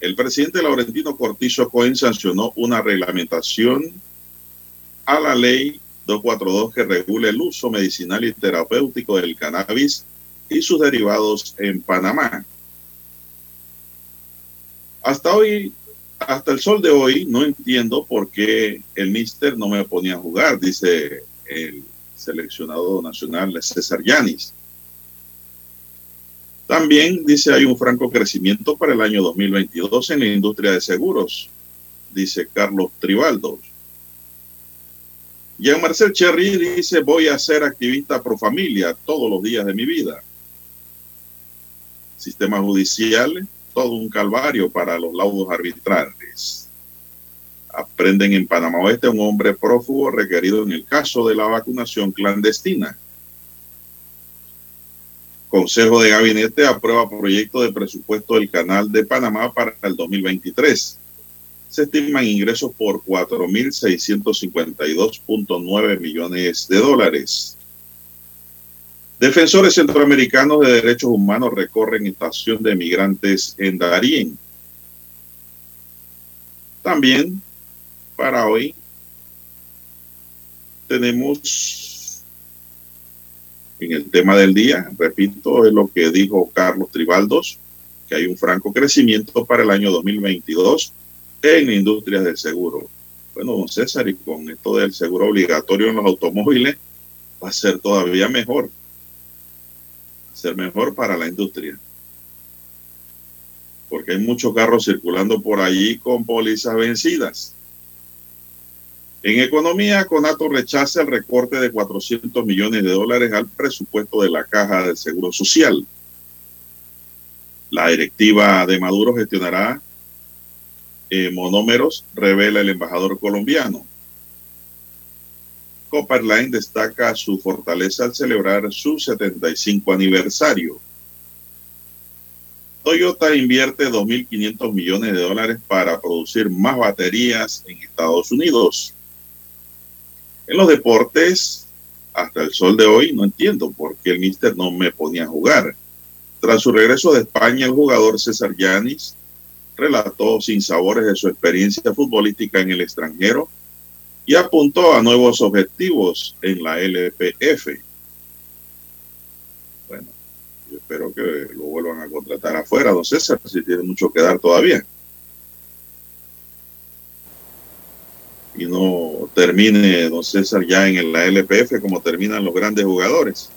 El presidente Laurentino Cortizo Cohen sancionó una reglamentación a la ley 242 que regule el uso medicinal y terapéutico del cannabis y sus derivados en Panamá. Hasta hoy, hasta el sol de hoy, no entiendo por qué el míster no me ponía a jugar, dice el seleccionado nacional César Yanis. También dice hay un franco crecimiento para el año 2022 en la industria de seguros, dice Carlos Tribaldo. Jean Marcel Cherry dice voy a ser activista pro familia todos los días de mi vida. Sistema judicial, todo un calvario para los laudos arbitrales. Aprenden en Panamá Oeste un hombre prófugo requerido en el caso de la vacunación clandestina. Consejo de Gabinete aprueba proyecto de presupuesto del Canal de Panamá para el 2023. Se estiman ingresos por 4.652.9 millones de dólares. Defensores centroamericanos de derechos humanos recorren estación de migrantes en Darién. También para hoy tenemos en el tema del día, repito, es lo que dijo Carlos Tribaldos, que hay un franco crecimiento para el año 2022 en industrias del seguro. Bueno, don César, y con esto del seguro obligatorio en los automóviles, va a ser todavía mejor. Va a ser mejor para la industria. Porque hay muchos carros circulando por allí con pólizas vencidas. En economía, Conato rechaza el recorte de 400 millones de dólares al presupuesto de la Caja del Seguro Social. La directiva de Maduro gestionará eh, monómeros, revela el embajador colombiano. Copperline destaca su fortaleza al celebrar su 75 aniversario. Toyota invierte 2.500 millones de dólares para producir más baterías en Estados Unidos. En los deportes, hasta el sol de hoy, no entiendo por qué el míster no me ponía a jugar. Tras su regreso de España, el jugador César Yanis relató sin sabores de su experiencia futbolística en el extranjero y apuntó a nuevos objetivos en la LPF. Bueno, yo espero que lo vuelvan a contratar afuera, don César, si tiene mucho que dar todavía. y no termine don César ya en la LPF como terminan los grandes jugadores.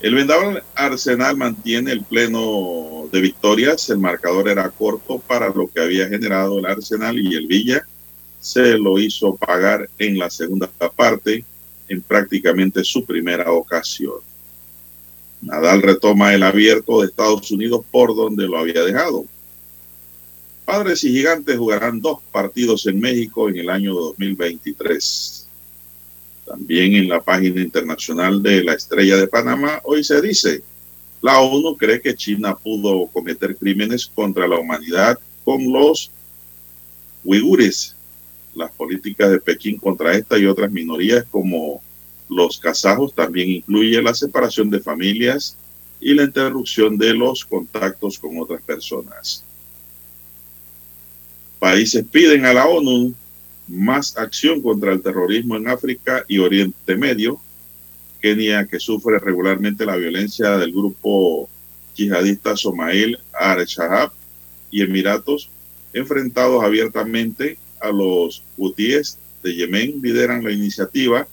El vendaval Arsenal mantiene el pleno de victorias. El marcador era corto para lo que había generado el Arsenal y el Villa se lo hizo pagar en la segunda parte en prácticamente su primera ocasión. Nadal retoma el abierto de Estados Unidos por donde lo había dejado. Padres y Gigantes jugarán dos partidos en México en el año 2023. También en la página internacional de la Estrella de Panamá hoy se dice, la ONU cree que China pudo cometer crímenes contra la humanidad con los uigures. Las políticas de Pekín contra esta y otras minorías como los kazajos también incluye la separación de familias y la interrupción de los contactos con otras personas. Países piden a la ONU más acción contra el terrorismo en África y Oriente Medio. Kenia, que sufre regularmente la violencia del grupo yihadista Somail al-Shahab y Emiratos, enfrentados abiertamente a los hutíes de Yemen, lideran la iniciativa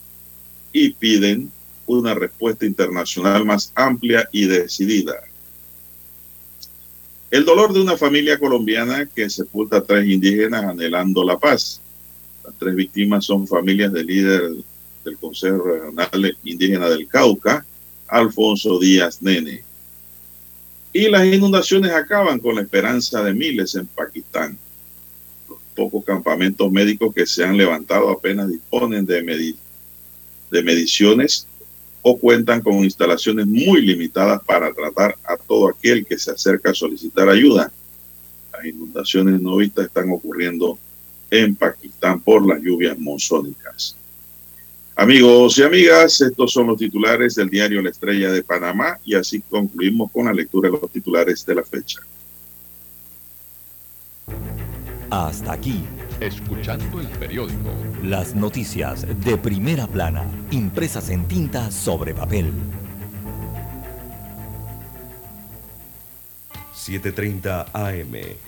y piden una respuesta internacional más amplia y decidida. El dolor de una familia colombiana que sepulta a tres indígenas anhelando la paz. Tres víctimas son familias del líder del Consejo Regional Indígena del Cauca, Alfonso Díaz Nene. Y las inundaciones acaban con la esperanza de miles en Pakistán. Los pocos campamentos médicos que se han levantado apenas disponen de, de mediciones o cuentan con instalaciones muy limitadas para tratar a todo aquel que se acerca a solicitar ayuda. Las inundaciones no vistas están ocurriendo en Pakistán por las lluvias monzónicas. Amigos y amigas, estos son los titulares del diario La Estrella de Panamá y así concluimos con la lectura de los titulares de la fecha. Hasta aquí. Escuchando el periódico. Las noticias de primera plana, impresas en tinta sobre papel. 7:30 AM.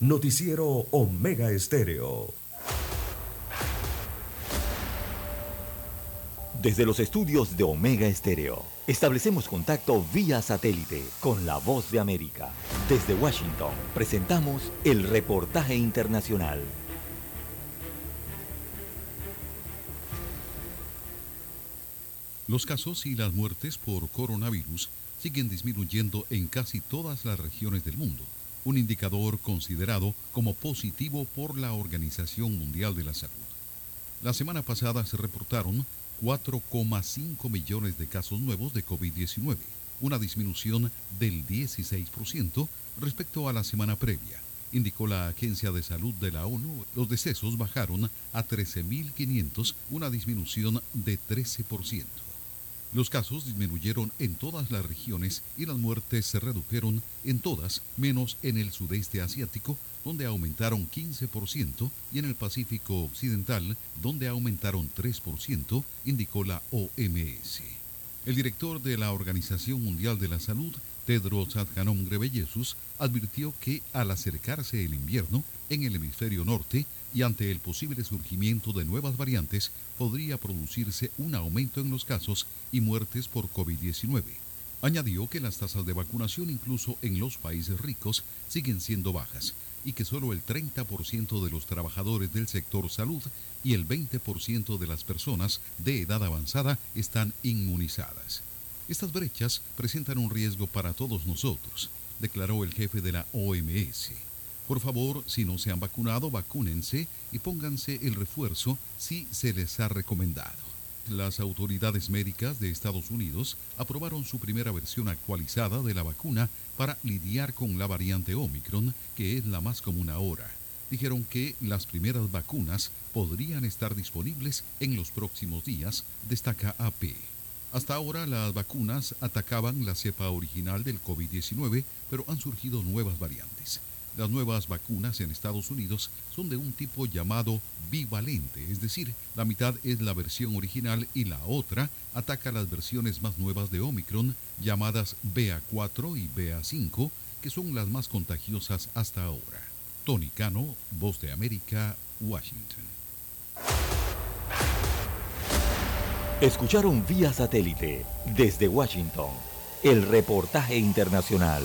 Noticiero Omega Estéreo. Desde los estudios de Omega Estéreo, establecemos contacto vía satélite con la voz de América. Desde Washington, presentamos el reportaje internacional. Los casos y las muertes por coronavirus siguen disminuyendo en casi todas las regiones del mundo, un indicador considerado como positivo por la Organización Mundial de la Salud. La semana pasada se reportaron 4,5 millones de casos nuevos de COVID-19, una disminución del 16% respecto a la semana previa. Indicó la Agencia de Salud de la ONU, los decesos bajaron a 13.500, una disminución de 13%. Los casos disminuyeron en todas las regiones y las muertes se redujeron en todas, menos en el sudeste asiático, donde aumentaron 15%, y en el Pacífico Occidental, donde aumentaron 3%, indicó la OMS. El director de la Organización Mundial de la Salud, Tedros Adhanom Ghebreyesus, advirtió que al acercarse el invierno en el hemisferio norte y ante el posible surgimiento de nuevas variantes, podría producirse un aumento en los casos y muertes por COVID-19. Añadió que las tasas de vacunación incluso en los países ricos siguen siendo bajas y que solo el 30% de los trabajadores del sector salud y el 20% de las personas de edad avanzada están inmunizadas. Estas brechas presentan un riesgo para todos nosotros, declaró el jefe de la OMS. Por favor, si no se han vacunado, vacúnense y pónganse el refuerzo si se les ha recomendado. las autoridades médicas de Estados Unidos aprobaron su primera versión actualizada de la vacuna para lidiar con la variante Omicron, que es la más común ahora. Dijeron que las primeras vacunas podrían estar disponibles en los próximos días, destaca AP. Hasta ahora las vacunas atacaban la cepa original del COVID-19, pero han surgido nuevas variantes. Las nuevas vacunas en Estados Unidos son de un tipo llamado bivalente, es decir, la mitad es la versión original y la otra ataca las versiones más nuevas de Omicron, llamadas BA4 y BA5, que son las más contagiosas hasta ahora. Tony Cano, Voz de América, Washington. Escucharon vía satélite desde Washington el reportaje internacional.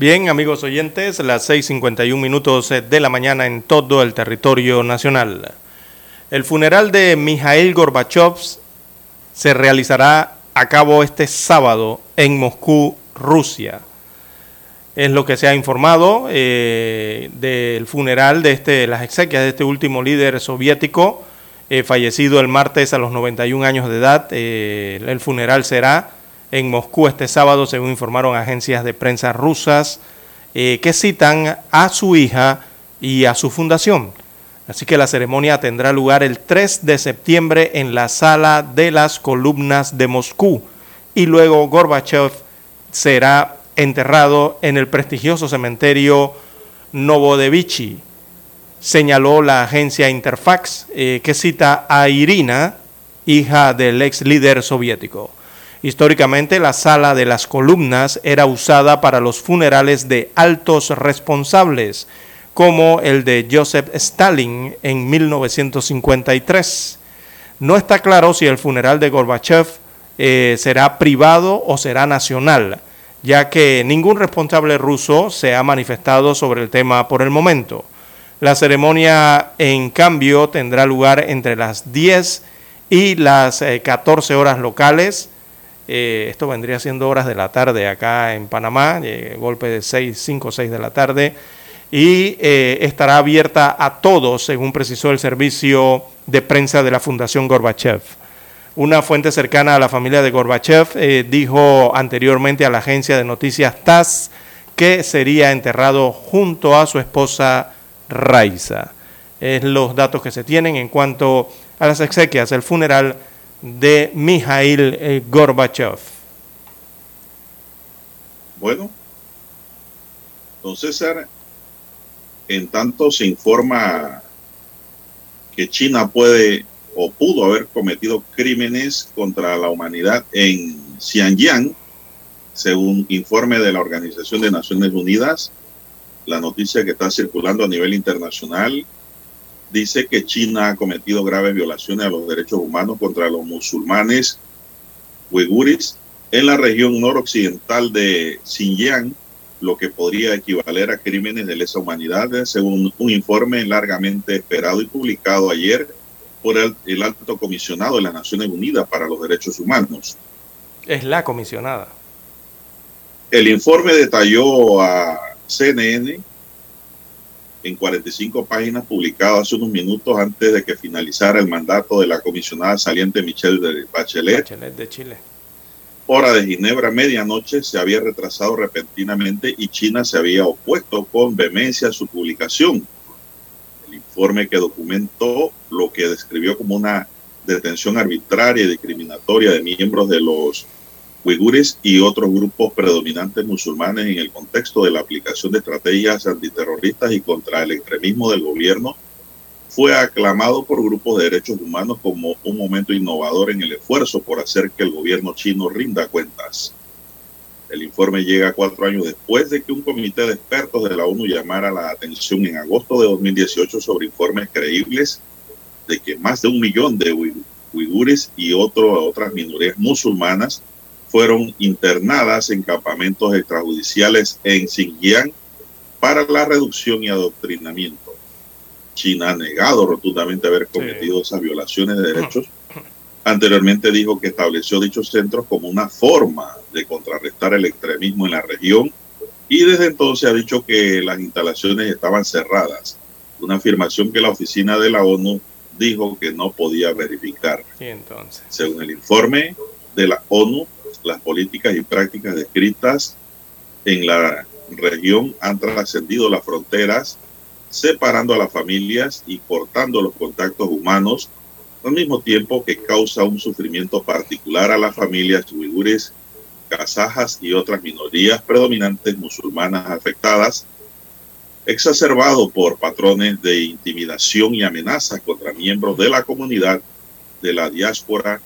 Bien, amigos oyentes, las 6.51 minutos de la mañana en todo el territorio nacional. El funeral de Mikhail Gorbachev se realizará a cabo este sábado en Moscú, Rusia. Es lo que se ha informado eh, del funeral de este, las exequias de este último líder soviético, eh, fallecido el martes a los 91 años de edad. Eh, el funeral será en Moscú este sábado, según informaron agencias de prensa rusas, eh, que citan a su hija y a su fundación. Así que la ceremonia tendrá lugar el 3 de septiembre en la sala de las columnas de Moscú y luego Gorbachev será enterrado en el prestigioso cementerio Novodevichy, señaló la agencia Interfax, eh, que cita a Irina, hija del ex líder soviético. Históricamente, la sala de las columnas era usada para los funerales de altos responsables, como el de Joseph Stalin en 1953. No está claro si el funeral de Gorbachev eh, será privado o será nacional, ya que ningún responsable ruso se ha manifestado sobre el tema por el momento. La ceremonia, en cambio, tendrá lugar entre las 10 y las 14 eh, horas locales eh, esto vendría siendo horas de la tarde acá en Panamá, eh, golpe de 6, 5 o 6 de la tarde, y eh, estará abierta a todos, según precisó el servicio de prensa de la Fundación Gorbachev. Una fuente cercana a la familia de Gorbachev dijo anteriormente a la agencia de noticias TASS que sería enterrado junto a su esposa Raiza. Es los datos que se tienen en cuanto a las exequias, el funeral de Mikhail eh, Gorbachev. Bueno, entonces, César, en tanto se informa que China puede o pudo haber cometido crímenes contra la humanidad en Xinjiang, según informe de la Organización de Naciones Unidas, la noticia que está circulando a nivel internacional dice que China ha cometido graves violaciones a los derechos humanos contra los musulmanes uiguris en la región noroccidental de Xinjiang, lo que podría equivaler a crímenes de lesa humanidad, según un informe largamente esperado y publicado ayer por el, el alto comisionado de las Naciones Unidas para los Derechos Humanos. Es la comisionada. El informe detalló a CNN en 45 páginas publicado hace unos minutos antes de que finalizara el mandato de la comisionada saliente Michelle Bachelet. Bachelet de Chile. Hora de Ginebra, medianoche, se había retrasado repentinamente y China se había opuesto con vehemencia a su publicación. El informe que documentó lo que describió como una detención arbitraria y discriminatoria de miembros de los uigures y otros grupos predominantes musulmanes en el contexto de la aplicación de estrategias antiterroristas y contra el extremismo del gobierno, fue aclamado por grupos de derechos humanos como un momento innovador en el esfuerzo por hacer que el gobierno chino rinda cuentas. El informe llega cuatro años después de que un comité de expertos de la ONU llamara la atención en agosto de 2018 sobre informes creíbles de que más de un millón de uigures y otro, otras minorías musulmanas fueron internadas en campamentos extrajudiciales en Xinjiang para la reducción y adoctrinamiento. China ha negado rotundamente haber cometido esas violaciones de derechos. Anteriormente dijo que estableció dichos centros como una forma de contrarrestar el extremismo en la región y desde entonces ha dicho que las instalaciones estaban cerradas, una afirmación que la oficina de la ONU dijo que no podía verificar. Sí, entonces. Según el informe de la ONU, las políticas y prácticas descritas en la región han trascendido las fronteras, separando a las familias y cortando los contactos humanos, al mismo tiempo que causa un sufrimiento particular a las familias uigures, kazajas y otras minorías predominantes musulmanas afectadas, exacerbado por patrones de intimidación y amenazas contra miembros de la comunidad de la diáspora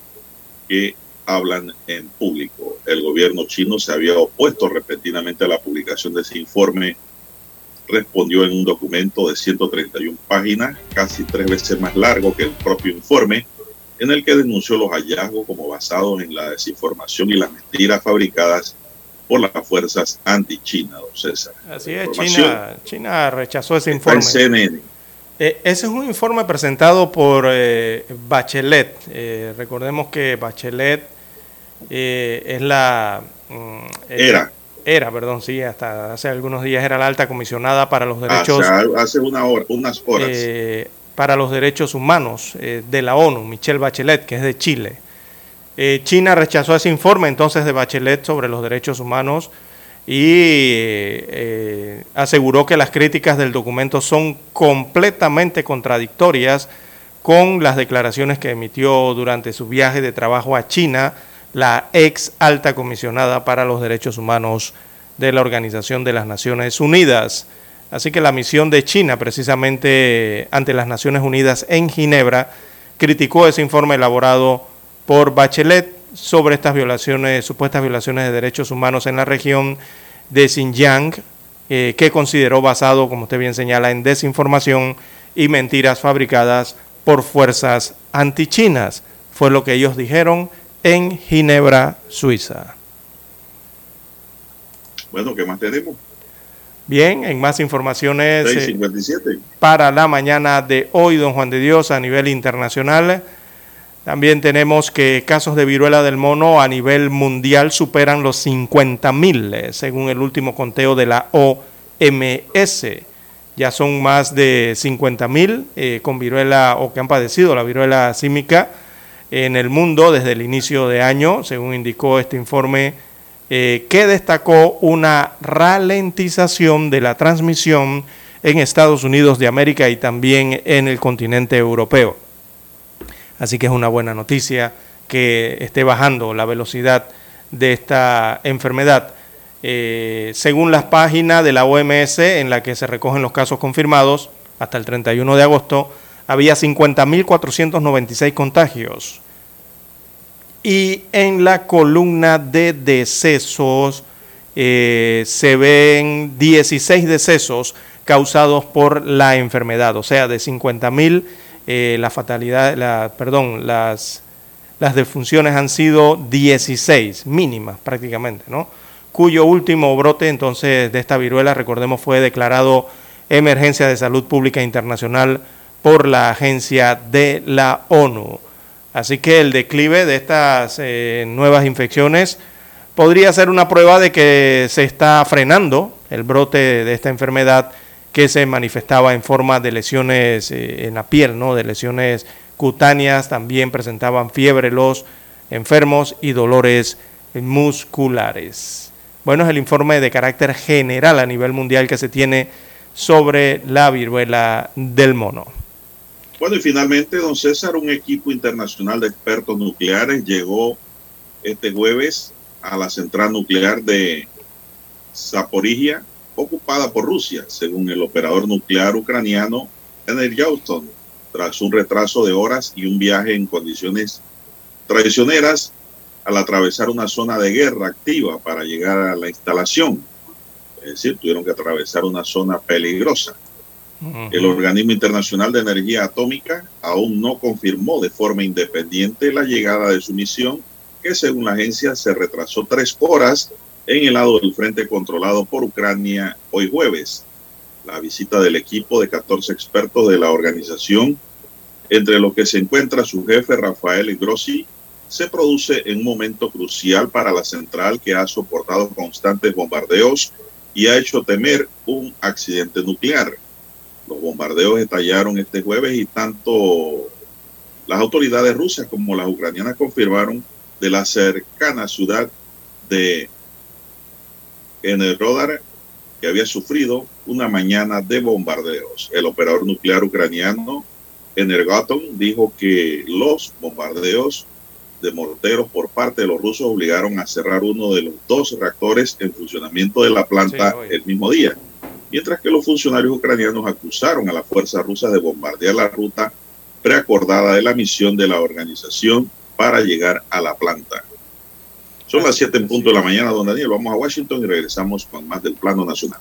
que hablan en público. El gobierno chino se había opuesto repentinamente a la publicación de ese informe. Respondió en un documento de 131 páginas, casi tres veces más largo que el propio informe, en el que denunció los hallazgos como basados en la desinformación y las mentiras fabricadas por las fuerzas anti-China, don César. Así es, China, China rechazó ese informe. CNN. Eh, ese es un informe presentado por eh, Bachelet. Eh, recordemos que Bachelet eh, es la... Mm, era. Era, perdón, sí, hasta hace algunos días era la alta comisionada para los derechos... Hace, una hora, unas horas. Eh, para los derechos humanos eh, de la ONU, Michelle Bachelet, que es de Chile. China rechazó ese informe entonces de Bachelet sobre los derechos humanos y aseguró que las críticas del documento son completamente contradictorias con las declaraciones que emitió durante su viaje de trabajo a China la ex alta comisionada para los derechos humanos de la Organización de las Naciones Unidas. Así que la misión de China, precisamente ante las Naciones Unidas en Ginebra, criticó ese informe elaborado por Bachelet sobre estas violaciones, supuestas violaciones de derechos humanos en la región de Xinjiang, eh, que consideró basado, como usted bien señala, en desinformación y mentiras fabricadas por fuerzas antichinas. Fue lo que ellos dijeron en Ginebra, Suiza. Bueno, ¿qué más tenemos? Bien, en más informaciones 657. Eh, para la mañana de hoy, don Juan de Dios, a nivel internacional. También tenemos que casos de viruela del mono a nivel mundial superan los 50 mil, eh, según el último conteo de la OMS. Ya son más de 50 mil eh, con viruela o que han padecido la viruela símica en el mundo desde el inicio de año, según indicó este informe, eh, que destacó una ralentización de la transmisión en Estados Unidos de América y también en el continente europeo. Así que es una buena noticia que esté bajando la velocidad de esta enfermedad. Eh, según las páginas de la OMS en la que se recogen los casos confirmados, hasta el 31 de agosto, había 50.496 contagios, y en la columna de decesos eh, se ven 16 decesos causados por la enfermedad, o sea, de 50.000 mil, eh, la fatalidad, perdón, las las defunciones han sido 16, mínimas prácticamente, ¿no? Cuyo último brote entonces de esta viruela, recordemos, fue declarado emergencia de salud pública internacional por la agencia de la ONU. Así que el declive de estas eh, nuevas infecciones podría ser una prueba de que se está frenando el brote de esta enfermedad que se manifestaba en forma de lesiones eh, en la piel, ¿no? de lesiones cutáneas, también presentaban fiebre los enfermos y dolores musculares. Bueno, es el informe de carácter general a nivel mundial que se tiene sobre la viruela del mono. Bueno, y finalmente, don César, un equipo internacional de expertos nucleares llegó este jueves a la central nuclear de Zaporizhia, ocupada por Rusia, según el operador nuclear ucraniano Energyauston, tras un retraso de horas y un viaje en condiciones traicioneras al atravesar una zona de guerra activa para llegar a la instalación. Es decir, tuvieron que atravesar una zona peligrosa. El Organismo Internacional de Energía Atómica aún no confirmó de forma independiente la llegada de su misión, que según la agencia se retrasó tres horas en el lado del frente controlado por Ucrania hoy jueves. La visita del equipo de 14 expertos de la organización, entre los que se encuentra su jefe Rafael Grossi, se produce en un momento crucial para la central que ha soportado constantes bombardeos y ha hecho temer un accidente nuclear. Los bombardeos estallaron este jueves y tanto las autoridades rusas como las ucranianas confirmaron de la cercana ciudad de Enerhodar que había sufrido una mañana de bombardeos. El operador nuclear ucraniano Energaton dijo que los bombardeos de morteros por parte de los rusos obligaron a cerrar uno de los dos reactores en funcionamiento de la planta el mismo día, mientras que los funcionarios ucranianos acusaron a la fuerza rusa de bombardear la ruta preacordada de la misión de la organización para llegar a la planta. Son las 7 en punto de la mañana, don Daniel. Vamos a Washington y regresamos con más del plano nacional.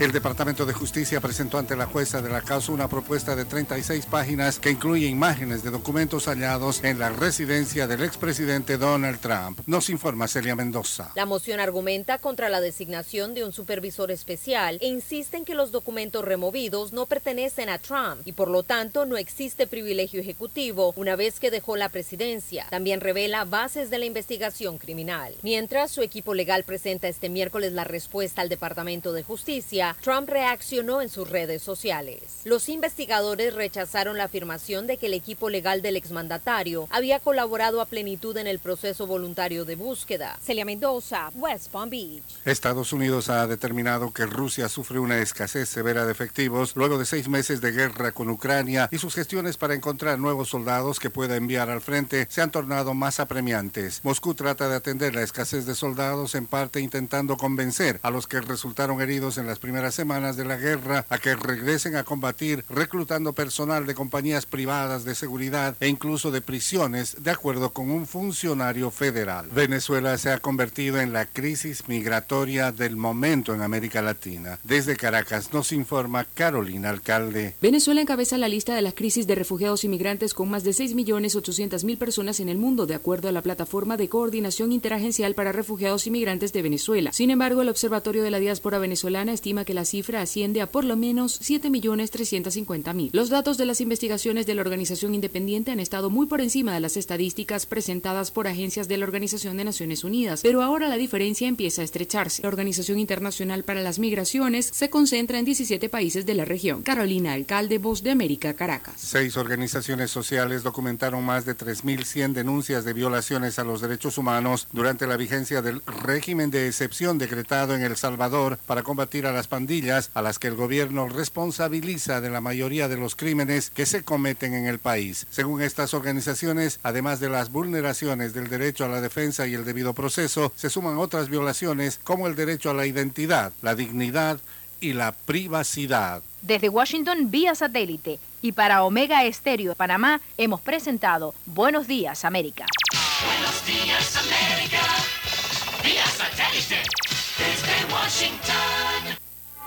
El Departamento de Justicia presentó ante la jueza de la causa una propuesta de 36 páginas que incluye imágenes de documentos hallados en la residencia del expresidente Donald Trump. Nos informa Celia Mendoza. La moción argumenta contra la designación de un supervisor especial e insiste en que los documentos removidos no pertenecen a Trump y por lo tanto no existe privilegio ejecutivo una vez que dejó la presidencia. También revela bases de la investigación criminal. Mientras su equipo legal presenta este miércoles la respuesta al Departamento de Justicia, Trump reaccionó en sus redes sociales. Los investigadores rechazaron la afirmación de que el equipo legal del exmandatario había colaborado a plenitud en el proceso voluntario de búsqueda. Celia Mendoza, West Palm Beach. Estados Unidos ha determinado que Rusia sufre una escasez severa de efectivos luego de seis meses de guerra con Ucrania y sus gestiones para encontrar nuevos soldados que pueda enviar al frente se han tornado más apremiantes. Moscú trata de atender la escasez de soldados en parte intentando convencer a los que resultaron heridos en las primeras primeras semanas de la guerra a que regresen a combatir reclutando personal de compañías privadas de seguridad e incluso de prisiones, de acuerdo con un funcionario federal. Venezuela se ha convertido en la crisis migratoria del momento en América Latina. Desde Caracas nos informa Carolina Alcalde. Venezuela encabeza la lista de las crisis de refugiados y migrantes con más de 6.800.000 personas en el mundo, de acuerdo a la plataforma de coordinación interagencial para refugiados y migrantes de Venezuela. Sin embargo, el Observatorio de la Diáspora Venezolana estima que la cifra asciende a por lo menos 7.350.000. Los datos de las investigaciones de la organización independiente han estado muy por encima de las estadísticas presentadas por agencias de la Organización de Naciones Unidas, pero ahora la diferencia empieza a estrecharse. La Organización Internacional para las Migraciones se concentra en 17 países de la región. Carolina Alcalde, Voz de América, Caracas. Seis organizaciones sociales documentaron más de 3.100 denuncias de violaciones a los derechos humanos durante la vigencia del régimen de excepción decretado en El Salvador para combatir a las pandillas a las que el gobierno responsabiliza de la mayoría de los crímenes que se cometen en el país. Según estas organizaciones, además de las vulneraciones del derecho a la defensa y el debido proceso, se suman otras violaciones como el derecho a la identidad, la dignidad y la privacidad. Desde Washington vía satélite y para Omega Estéreo de Panamá hemos presentado Buenos Días América. Buenos días, América. Vía satélite. Desde Washington.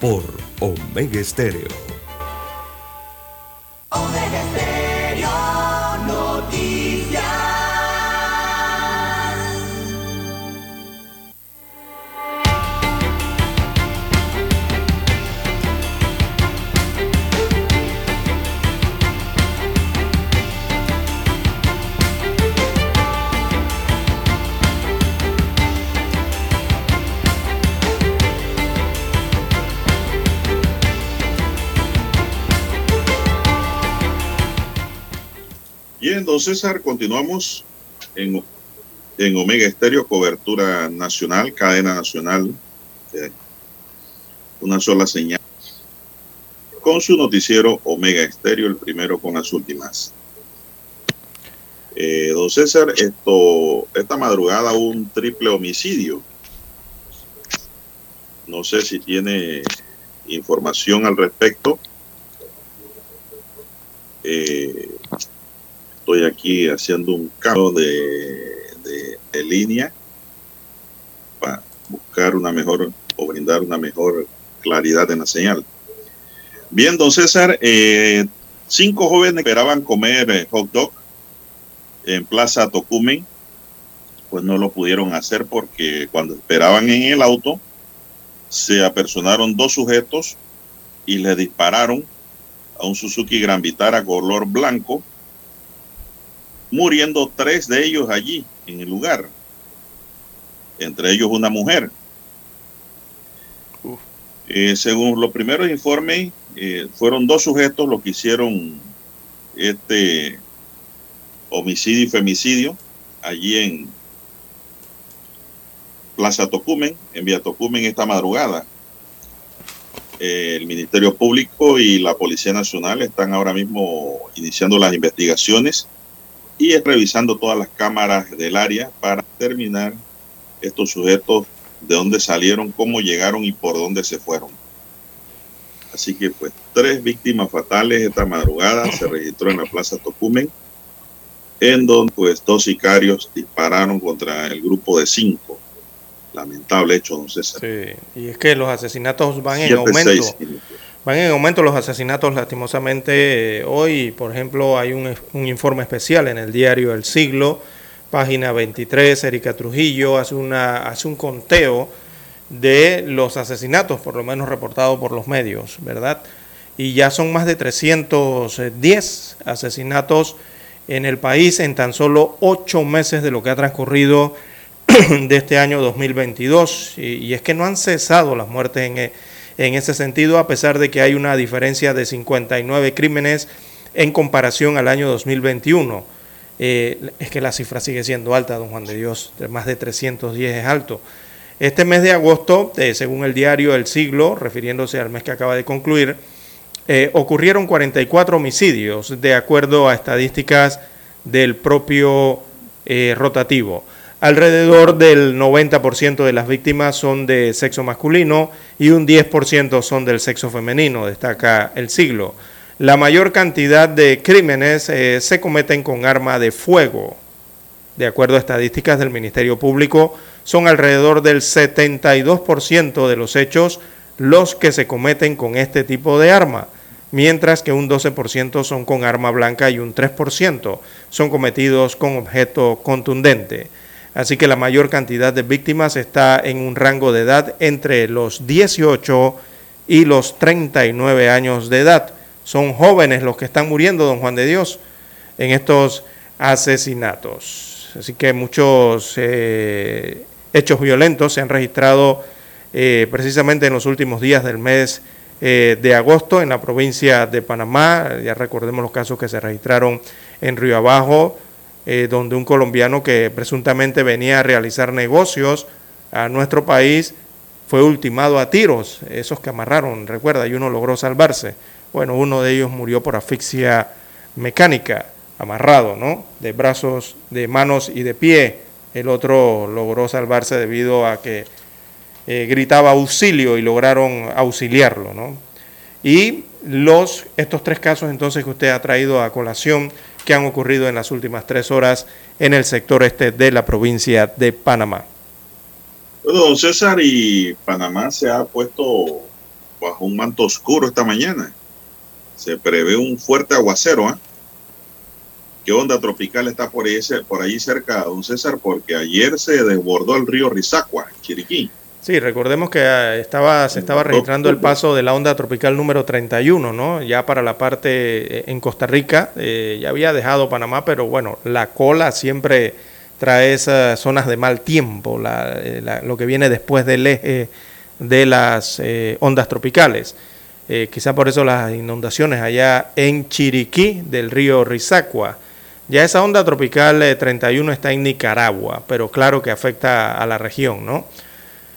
Por Omega Estéreo. Don César, continuamos en, en Omega Estéreo, cobertura nacional, cadena nacional, eh, una sola señal, con su noticiero Omega Estéreo, el primero con las últimas. Eh, don César, esto, esta madrugada un triple homicidio. No sé si tiene información al respecto. Eh, estoy aquí haciendo un cambio de, de- línea para buscar una mejor o brindar una mejor claridad en la señal. Bien, don César, eh, cinco jóvenes esperaban comer eh, hot dog en Plaza Tocumen, pues no lo pudieron hacer porque cuando esperaban en el auto se apersonaron dos sujetos y le dispararon a un Suzuki Gran Vitara color blanco muriendo tres de ellos allí en el lugar, entre ellos una mujer. Eh, según los primeros informes, eh, fueron dos sujetos los que hicieron este homicidio y femicidio allí en Plaza Tocumen, en Vía Tocumen esta madrugada. Eh, el Ministerio Público y la Policía Nacional están ahora mismo iniciando las investigaciones y revisando todas las cámaras del área para determinar estos sujetos de dónde salieron, cómo llegaron y por dónde se fueron. Así que pues tres víctimas fatales esta madrugada se registró en la Plaza Tocumen, en donde pues dos sicarios dispararon contra el grupo de cinco. Lamentable hecho, don César. Sí, y es que los asesinatos van en aumento. seis. Van en aumento los asesinatos, lastimosamente. eh, Hoy, por ejemplo, hay un, un informe especial en el diario El Siglo, página 23. Erika Trujillo hace, una, hace un conteo de los asesinatos, por lo menos reportados por los medios, ¿verdad? Y ya son más de 310 asesinatos en el país en tan solo ocho meses de lo que ha transcurrido de este año 2022. Y, y es que no han cesado las muertes en, e- en ese sentido, a pesar de que hay una diferencia de 59 crímenes en comparación al año 2021. Eh, es que la cifra sigue siendo alta, don Juan de Dios, más de 310 es alto. Este mes de agosto, eh, según el diario El Siglo, refiriéndose al mes que acaba de concluir, eh, ocurrieron 44 homicidios, de acuerdo a estadísticas del propio rotativo. Alrededor del 90% de las víctimas son de sexo masculino y un 10% son del sexo femenino, destaca el siglo. La mayor cantidad de crímenes eh, se cometen con arma de fuego. De acuerdo a estadísticas del Ministerio Público, son alrededor del 72% de los hechos los que se cometen con este tipo de arma, mientras que un 12% son con arma blanca y un 3% son cometidos con objeto contundente. Así que la mayor cantidad de víctimas está en un rango de edad entre los 18 y los 39 años de edad. Son jóvenes los que están muriendo, don Juan de Dios, en estos asesinatos. Así que muchos eh, hechos violentos se han registrado eh, precisamente en los últimos días del mes eh, de agosto en la provincia de Panamá. Ya recordemos los casos que se registraron en Río Abajo, eh, donde un colombiano que presuntamente venía a realizar negocios a nuestro país fue ultimado a tiros, esos que amarraron, recuerda, y uno logró salvarse. Bueno, uno de ellos murió por asfixia mecánica, amarrado, ¿no? De brazos, de manos y de pie. El otro logró salvarse debido a que eh, gritaba auxilio y lograron auxiliarlo, ¿no? Y los, estos tres casos entonces que usted ha traído a colación que han ocurrido en las últimas tres horas en el sector este de la provincia de Panamá. Bueno, don César, y Panamá se ha puesto bajo un manto oscuro esta mañana. Se prevé un fuerte aguacero. ¿eh? ¿Qué onda tropical está por ahí, ahí cerca, don César? Porque ayer se desbordó el río Rizacua, Chiriquí. Sí, recordemos que ah, estaba, se estaba registrando el paso de la onda tropical número 31, ¿no? Ya para la parte eh, en Costa Rica, eh, ya había dejado Panamá, pero bueno, la cola siempre trae esas zonas de mal tiempo, eh, lo que viene después del eje de las ondas tropicales. quizá por eso las inundaciones allá en Chiriquí del río Rizacua. Ya esa onda tropical 31 está en Nicaragua, pero claro que afecta a la región, ¿no?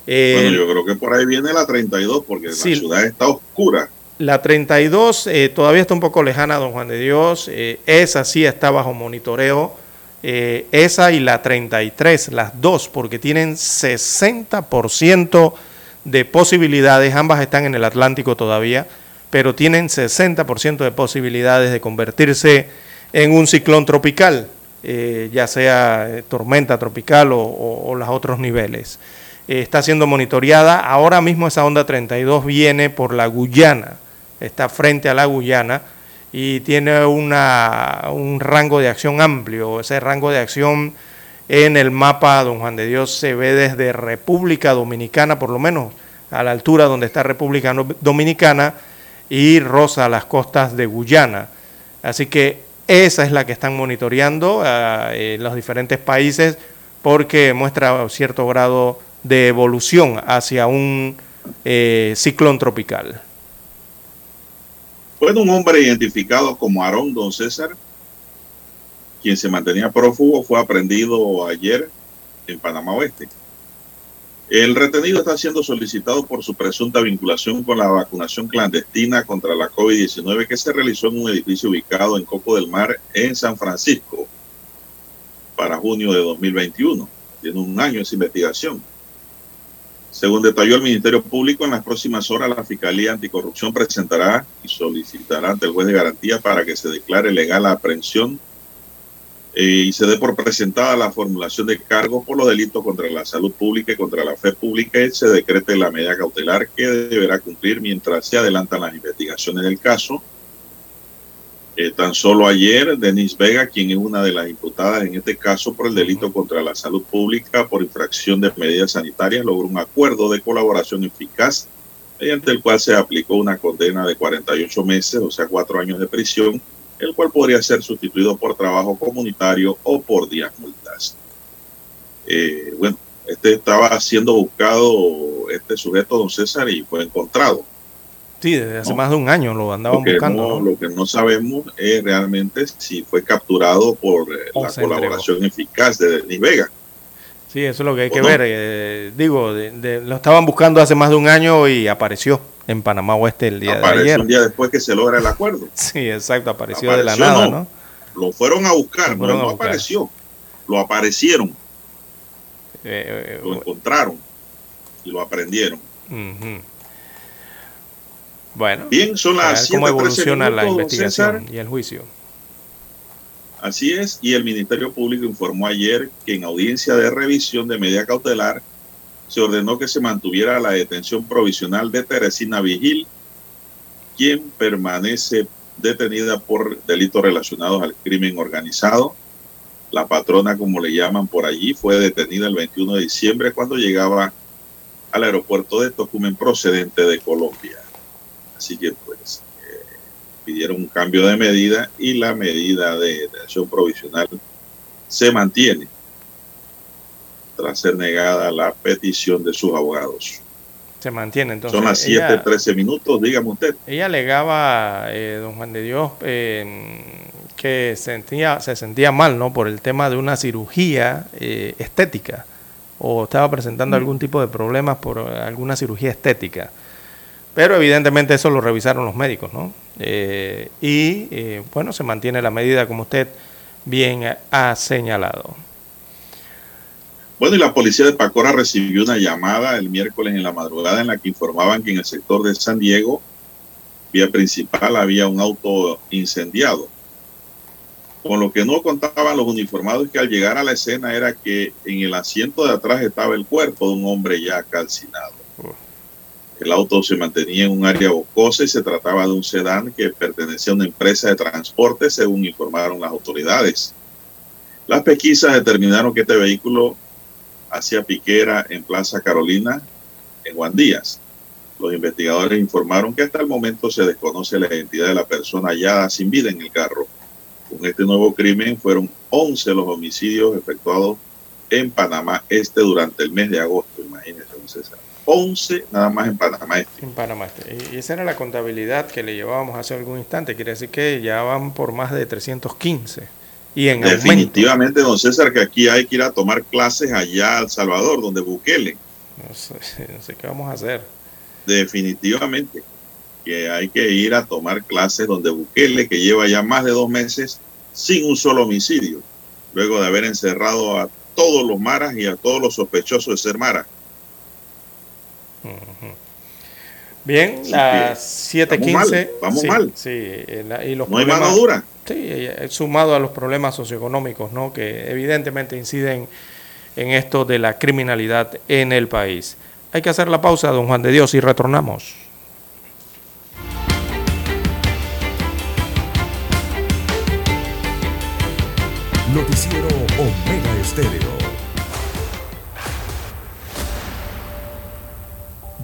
Eh, bueno, yo creo que por ahí viene la 32 porque la ciudad está oscura. La 32 eh, todavía está un poco lejana, don Juan de Dios. Eh, esa sí está bajo monitoreo. esa y la 33, las dos, porque tienen 60% de posibilidades. Ambas están en el Atlántico todavía, pero tienen 60% de posibilidades de convertirse en un ciclón tropical, ya sea tormenta tropical o, o los otros niveles. Eh, está siendo monitoreada. Ahora mismo esa onda 32 viene por la Guyana, está frente a la Guyana y tiene una, un rango de acción amplio. Ese rango de acción en el mapa, don Juan de Dios, se ve desde República Dominicana, por lo menos a la altura donde está República Dominicana, y rosa las costas de Guyana. Así que esa es la que están monitoreando eh, en los diferentes países porque muestra cierto grado de evolución hacia un eh, ciclón tropical. Fue un hombre identificado como Aarón Don César, quien se mantenía prófugo, fue aprendido ayer en Panamá Oeste. El retenido está siendo solicitado por su presunta vinculación con la vacunación clandestina contra la COVID-19 que se realizó en un edificio ubicado en Coco del Mar, en San Francisco, para junio de 2021. Tiene un año esa investigación. Según detalló el Ministerio Público, en las próximas horas la Fiscalía Anticorrupción presentará y solicitará ante el juez de garantía para que se declare legal la aprehensión eh, y se dé por presentada la formulación de cargos por los delitos contra la salud pública y contra la fe pública y se decrete la medida cautelar que deberá cumplir mientras se adelantan las investigaciones del caso eh, tan solo ayer, Denise Vega, quien es una de las imputadas en este caso por el delito contra la salud pública por infracción de medidas sanitarias, logró un acuerdo de colaboración eficaz mediante el cual se aplicó una condena de 48 meses, o sea, cuatro años de prisión, el cual podría ser sustituido por trabajo comunitario o por días multas. Eh, bueno, este estaba siendo buscado, este sujeto, don César, y fue encontrado. Sí, desde hace más de un año lo andaban buscando. Lo que no sabemos es realmente si fue capturado por eh, la colaboración eficaz de Denis Vega. Sí, eso es lo que hay que ver. Eh, digo, lo estaban buscando hace más de un año y apareció en Panamá Oeste el día de ayer. un día después que se logra el acuerdo. sí, exacto, apareció, de la nada, no. Lo fueron a buscar, no, apareció, lo aparecieron. Eh, lo encontraron y lo aprendieron. Ujú. Bueno, Bien, son las cómo 7:13 evoluciona la minutos, investigación César. y el juicio. Así es, y el Ministerio Público informó ayer que en audiencia de revisión de medida cautelar se ordenó que se mantuviera la detención provisional de Teresina Vigil, quien permanece detenida por delitos relacionados al crimen organizado. La patrona, como le llaman por allí, fue detenida el 21 de diciembre cuando llegaba al aeropuerto de Tocumen procedente de Colombia. Así que pues eh, pidieron un cambio de medida y la medida de detención provisional se mantiene tras ser negada la petición de sus abogados. Se mantiene entonces. Son las ella- 7:13 minutos, dígame usted. Ella alegaba, eh, don Juan de Dios, eh, que sentía, se sentía mal, ¿no? Por el tema de una cirugía eh, estética. O estaba presentando Mm. algún tipo de problemas por alguna cirugía estética. Pero evidentemente eso lo revisaron los médicos, ¿no? Eh, y eh, bueno, se mantiene la medida como usted bien ha señalado. Bueno, y la policía de Pacora recibió una llamada el miércoles en la madrugada en la que informaban que en el sector de San Diego, vía principal, había un auto incendiado. Con lo que no contaban los uniformados que al llegar a la escena era que en el asiento de atrás estaba el cuerpo de un hombre ya calcinado. El auto se mantenía en un área boscosa y se trataba de un sedán que pertenecía a una empresa de transporte, según informaron las autoridades. Las pesquisas determinaron que este vehículo hacía piquera en Plaza Carolina, en Juan Díaz. Los investigadores informaron que hasta el momento se desconoce la identidad de la persona hallada sin vida en el carro. Con este nuevo crimen fueron 11 los homicidios efectuados en Panamá Este durante el mes de agosto, imagínense, César. 11 nada más en Panamá Este. En Panamá. Y esa era la contabilidad que le llevábamos hace algún instante. Quiere decir que ya van por más de 315. Y en aumento. Definitivamente, don César, que aquí hay que ir a tomar clases allá a El Salvador, donde Bukele. No sé, no sé qué vamos a hacer. definitivamente que hay que ir a tomar clases donde Bukele, que lleva ya más de dos meses sin un solo homicidio, luego de haber encerrado a todos los maras y a todos los sospechosos de ser maras. Bien, Así las que, 7:15. vamos mal, vamos sí, mal. Sí, eh, la- y los No hay mano dura. Sí, eh, sumado a los problemas socioeconómicos, ¿no? Que evidentemente inciden en esto de la criminalidad en el país. Hay que hacer la pausa, don Juan de Dios, y retornamos. Noticiero Omega Estéreo.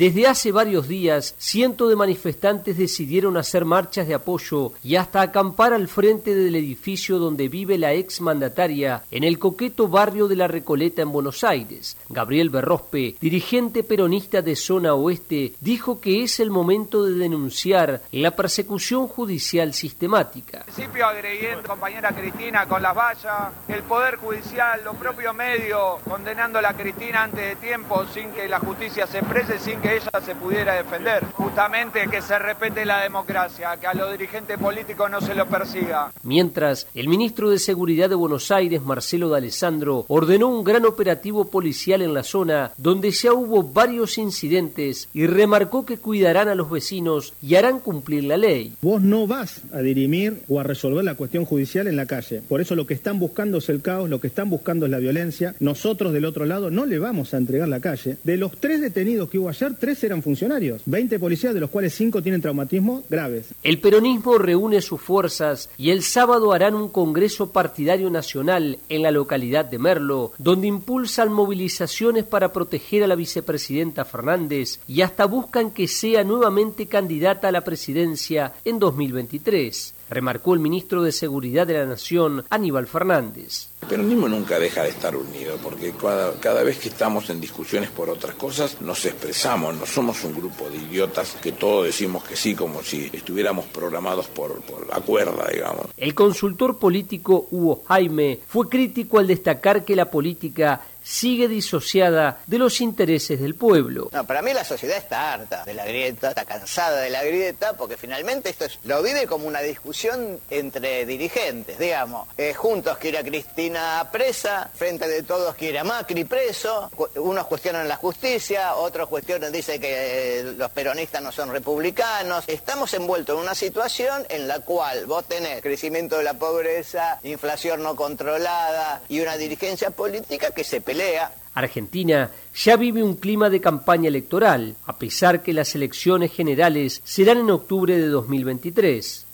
Desde hace varios días, cientos de manifestantes decidieron hacer marchas de apoyo y hasta acampar al frente del edificio donde vive la ex mandataria en el coqueto barrio de La Recoleta en Buenos Aires. Gabriel Berrospe, dirigente peronista de zona oeste, dijo que es el momento de denunciar la persecución judicial sistemática. principio agrediendo compañera Cristina con las vallas, el Poder Judicial, los propios medios condenando a la Cristina antes de tiempo sin que la justicia se exprese, sin que ella se pudiera defender. Justamente que se respete la democracia, que a los dirigentes políticos no se lo persiga. Mientras, el ministro de Seguridad de Buenos Aires, Marcelo D'Alessandro, ordenó un gran operativo policial en la zona donde ya hubo varios incidentes y remarcó que cuidarán a los vecinos y harán cumplir la ley. Vos no vas a dirimir o a resolver la cuestión judicial en la calle. Por eso lo que están buscando es el caos, lo que están buscando es la violencia. Nosotros del otro lado no le vamos a entregar la calle. De los tres detenidos que hubo ayer, tres eran funcionarios. 20 policías, de los cuales cinco tienen traumatismos graves. El peronismo reúne sus fuerzas y el sábado harán un congreso partidario nacional en la localidad de Merlo, donde impulsan movilizaciones para proteger a la vicepresidenta Fernández y hasta buscan que sea nuevamente candidata a la presidencia en 2023, remarcó el ministro de Seguridad de la Nación, Aníbal Fernández. El peronismo nunca deja de estar unido, porque cada, cada vez que estamos en discusiones por otras cosas, nos expresamos, no somos un grupo de idiotas que todos decimos que sí, como si estuviéramos programados por, por la cuerda, digamos. El consultor político Hugo Jaime fue crítico al destacar que la política sigue disociada de los intereses del pueblo. Para mí la sociedad está harta de la grieta, está cansada de la grieta, porque finalmente esto es- lo vive como una discusión entre dirigentes, digamos. Eh, juntos quiere a Cristina presa, frente de todos quiere a Macri preso, unos cuestionan la justicia, otros cuestionan, dicen que eh, los peronistas no son republicanos. Estamos envueltos en una situación en la cual vos tenés crecimiento de la pobreza, inflación no controlada y una dirigencia política que se pelea. Argentina ya vive un clima de campaña electoral, a pesar que las elecciones generales serán en octubre de 2023.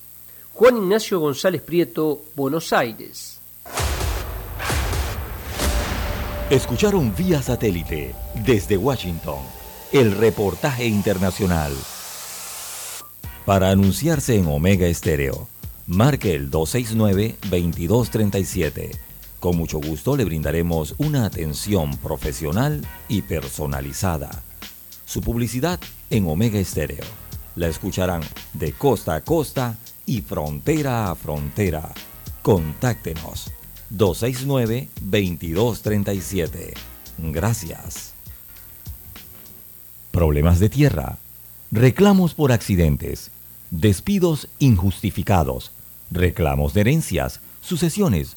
Juan Ignacio González Prieto, Buenos Aires. Escucharon vía satélite desde Washington el reportaje internacional. Para anunciarse en Omega Estéreo, marque el 269-2237. Con mucho gusto le brindaremos una atención profesional y personalizada. Su publicidad en Omega Estéreo. La escucharán de costa a costa y frontera a frontera. Contáctenos 269-2237. Gracias. Problemas de tierra. Reclamos por accidentes. Despidos injustificados. Reclamos de herencias, sucesiones,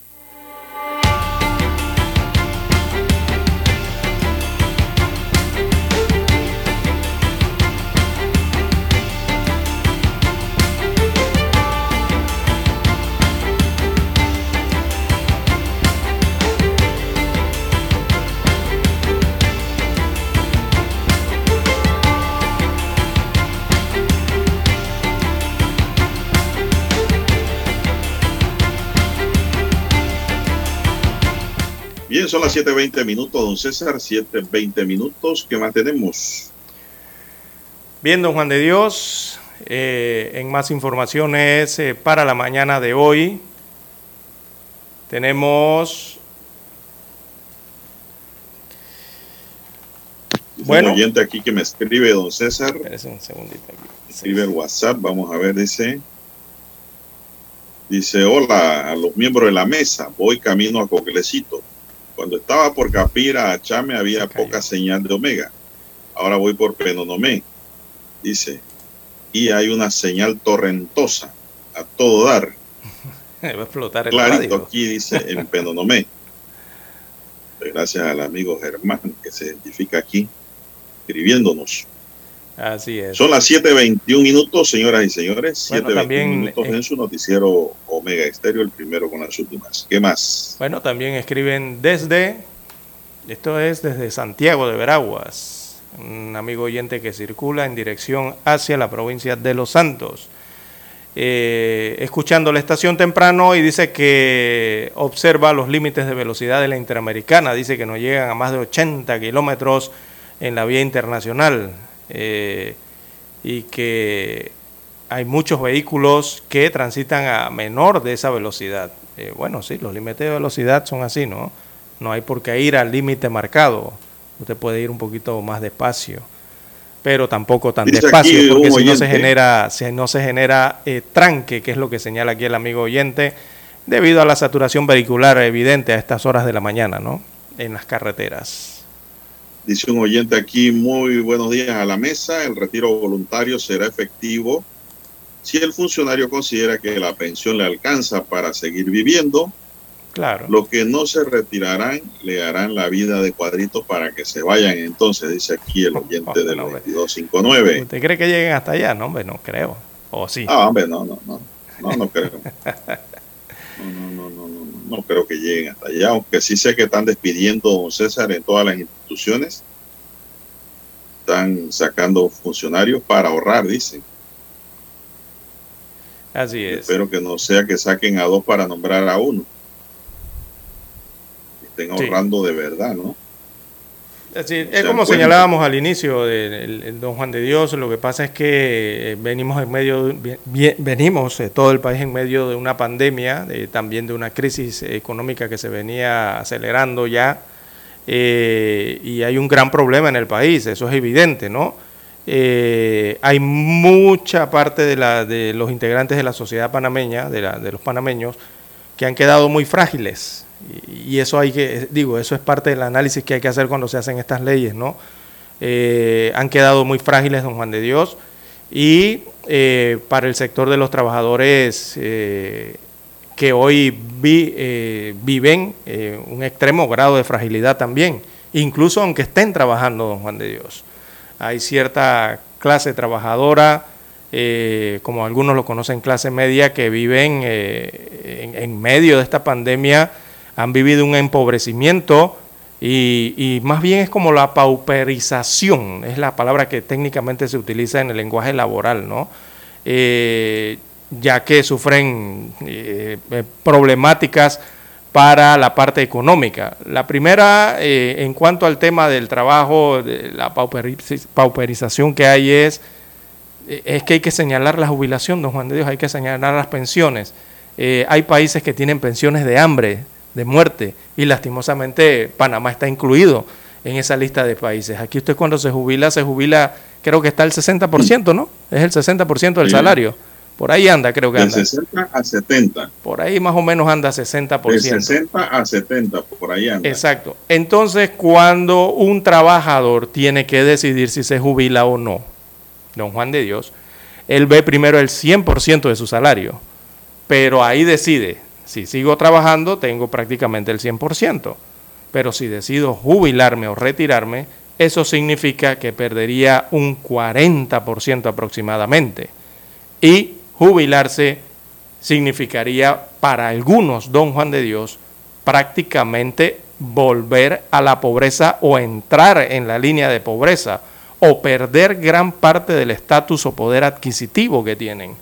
Son las 7.20 minutos, don César, 7.20 minutos. ¿Qué más tenemos? Bien, don Juan de Dios, eh, en más informaciones eh, para la mañana de hoy, tenemos... Bueno. Un oyente aquí que me escribe, don César. Un segundito aquí. Escribe el WhatsApp, vamos a ver, dice. Dice, hola a los miembros de la mesa, voy camino a Coclecito. Cuando estaba por Capira a Chame había poca señal de Omega. Ahora voy por Penonomé. Dice, y hay una señal torrentosa a todo dar. Va a explotar el Clarito radio. aquí dice en Penonomé. Gracias al amigo Germán que se identifica aquí escribiéndonos. Así es. Son las 7.21 minutos, señoras y señores. Bueno, 7.21 también, minutos en su noticiero Omega Estéreo, el primero con las últimas. ¿Qué más? Bueno, también escriben desde, esto es desde Santiago de Veraguas, un amigo oyente que circula en dirección hacia la provincia de Los Santos. Eh, escuchando la estación temprano y dice que observa los límites de velocidad de la Interamericana, dice que no llegan a más de 80 kilómetros en la vía internacional eh, y que hay muchos vehículos que transitan a menor de esa velocidad. Eh, bueno, sí, los límites de velocidad son así, ¿no? No hay por qué ir al límite marcado. Usted puede ir un poquito más despacio, pero tampoco tan Dice despacio, porque si no se genera, si no se genera eh, tranque, que es lo que señala aquí el amigo oyente, debido a la saturación vehicular evidente a estas horas de la mañana, ¿no? En las carreteras. Dice un oyente aquí, muy buenos días a la mesa. El retiro voluntario será efectivo si el funcionario considera que la pensión le alcanza para seguir viviendo. Claro. Los que no se retirarán le harán la vida de cuadritos para que se vayan. Entonces, dice aquí el oyente del 2259. ¿Usted cree que lleguen hasta allá? No, hombre, no creo. ¿O sí? Ah, hombre, no, no, no. No, no creo. No, no, no, no, no, creo que lleguen hasta allá. Aunque sí sé que están despidiendo, don César, en todas las instituciones. Están sacando funcionarios para ahorrar, dicen. Así es. Espero que no sea que saquen a dos para nombrar a uno. Estén Sí. ahorrando de verdad, ¿no? Sí, es como señalábamos al inicio del don Juan de Dios, lo que pasa es que eh, venimos en medio, venimos eh, todo el país en medio de una pandemia, de- también de una crisis económica que se venía acelerando ya, eh, y hay un gran problema en el país, eso es evidente, ¿no? Eh, hay mucha parte de, la, de los integrantes de la sociedad panameña, de, la, de los panameños, que han quedado muy frágiles. Y, eso hay que, digo, eso es parte del análisis que hay que hacer cuando se hacen estas leyes, ¿no? Eh, han quedado muy frágiles, don Juan de Dios, y eh, para el sector de los trabajadores eh, que hoy vi- viven un extremo grado de fragilidad también, incluso aunque estén trabajando, don Juan de Dios. Hay cierta clase trabajadora, como algunos lo conocen, clase media, que viven en, en medio de esta pandemia, han vivido un empobrecimiento y, y más bien es como la pauperización, es la palabra que técnicamente se utiliza en el lenguaje laboral, ¿no? Eh, ya que sufren eh, eh, problemáticas para la parte económica. La primera, eh, en cuanto al tema del trabajo, de la pauperiz- pauperización que hay es, es que hay que señalar la jubilación, don Juan de Dios, hay que señalar las pensiones. Hay países que tienen pensiones de hambre, de muerte, y lastimosamente Panamá está incluido en esa lista de países. Aquí usted cuando se jubila, se jubila, creo que está el 60%, ¿no? Es el 60% del Sí. salario. Por ahí anda, creo que De anda. 60 a 70. Por ahí más o menos anda De 60%. 60 a 70, por ahí anda. Exacto. Entonces, cuando un trabajador tiene que decidir si se jubila o no, don Juan de Dios, él ve primero el 100% de su salario, pero ahí decide, si sigo trabajando, tengo prácticamente el 100%, pero si decido jubilarme o retirarme, eso significa que perdería un 40% aproximadamente. Y jubilarse significaría para algunos, don Juan de Dios, prácticamente volver a la pobreza o entrar en la línea de pobreza o perder gran parte del estatus o poder adquisitivo que tienen.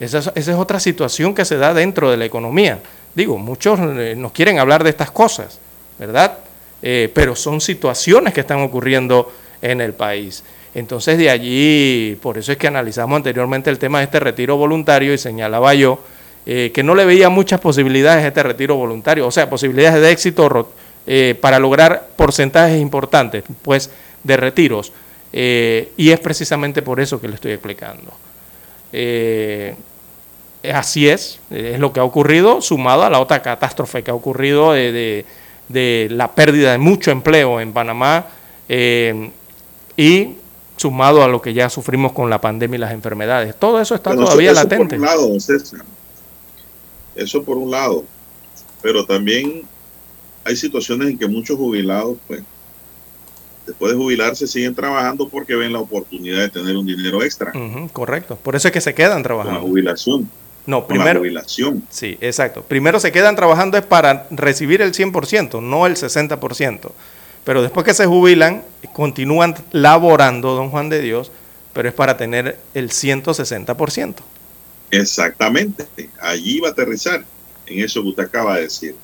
Esa es, esa es otra situación que se da dentro de la economía. Digo, muchos eh, nos quieren hablar de estas cosas, ¿verdad? Eh, pero son situaciones que están ocurriendo en el país. Entonces de allí, por eso es que analizamos anteriormente el tema de este retiro voluntario y señalaba yo eh, que no le veía muchas posibilidades a este retiro voluntario, o sea, posibilidades de éxito para lograr porcentajes importantes pues, de retiros. Y es precisamente por eso que le estoy explicando. Eh, así es, eh, es lo que ha ocurrido, sumado a la otra catástrofe que ha ocurrido de, de- de la pérdida de mucho empleo en Panamá eh, y sumado a lo que ya sufrimos con la pandemia y las enfermedades. Todo eso está todavía eso latente. Por un lado, César. Eso por un lado. Pero también hay situaciones en que muchos jubilados, pues, después de jubilarse, siguen trabajando porque ven la oportunidad de tener un dinero extra correcto. Por eso es que se quedan con la trabajando. jubilación. No, Con la primero, jubilación. Sí, exacto. Primero se quedan trabajando es para recibir el 100%, no el 60%. Pero después que se jubilan, continúan laborando, don Juan de Dios, pero es para tener el 160%. Exactamente. Allí va a aterrizar en eso que usted acaba de decir.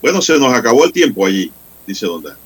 Bueno, se nos acabó el tiempo allí, dice Don Dan.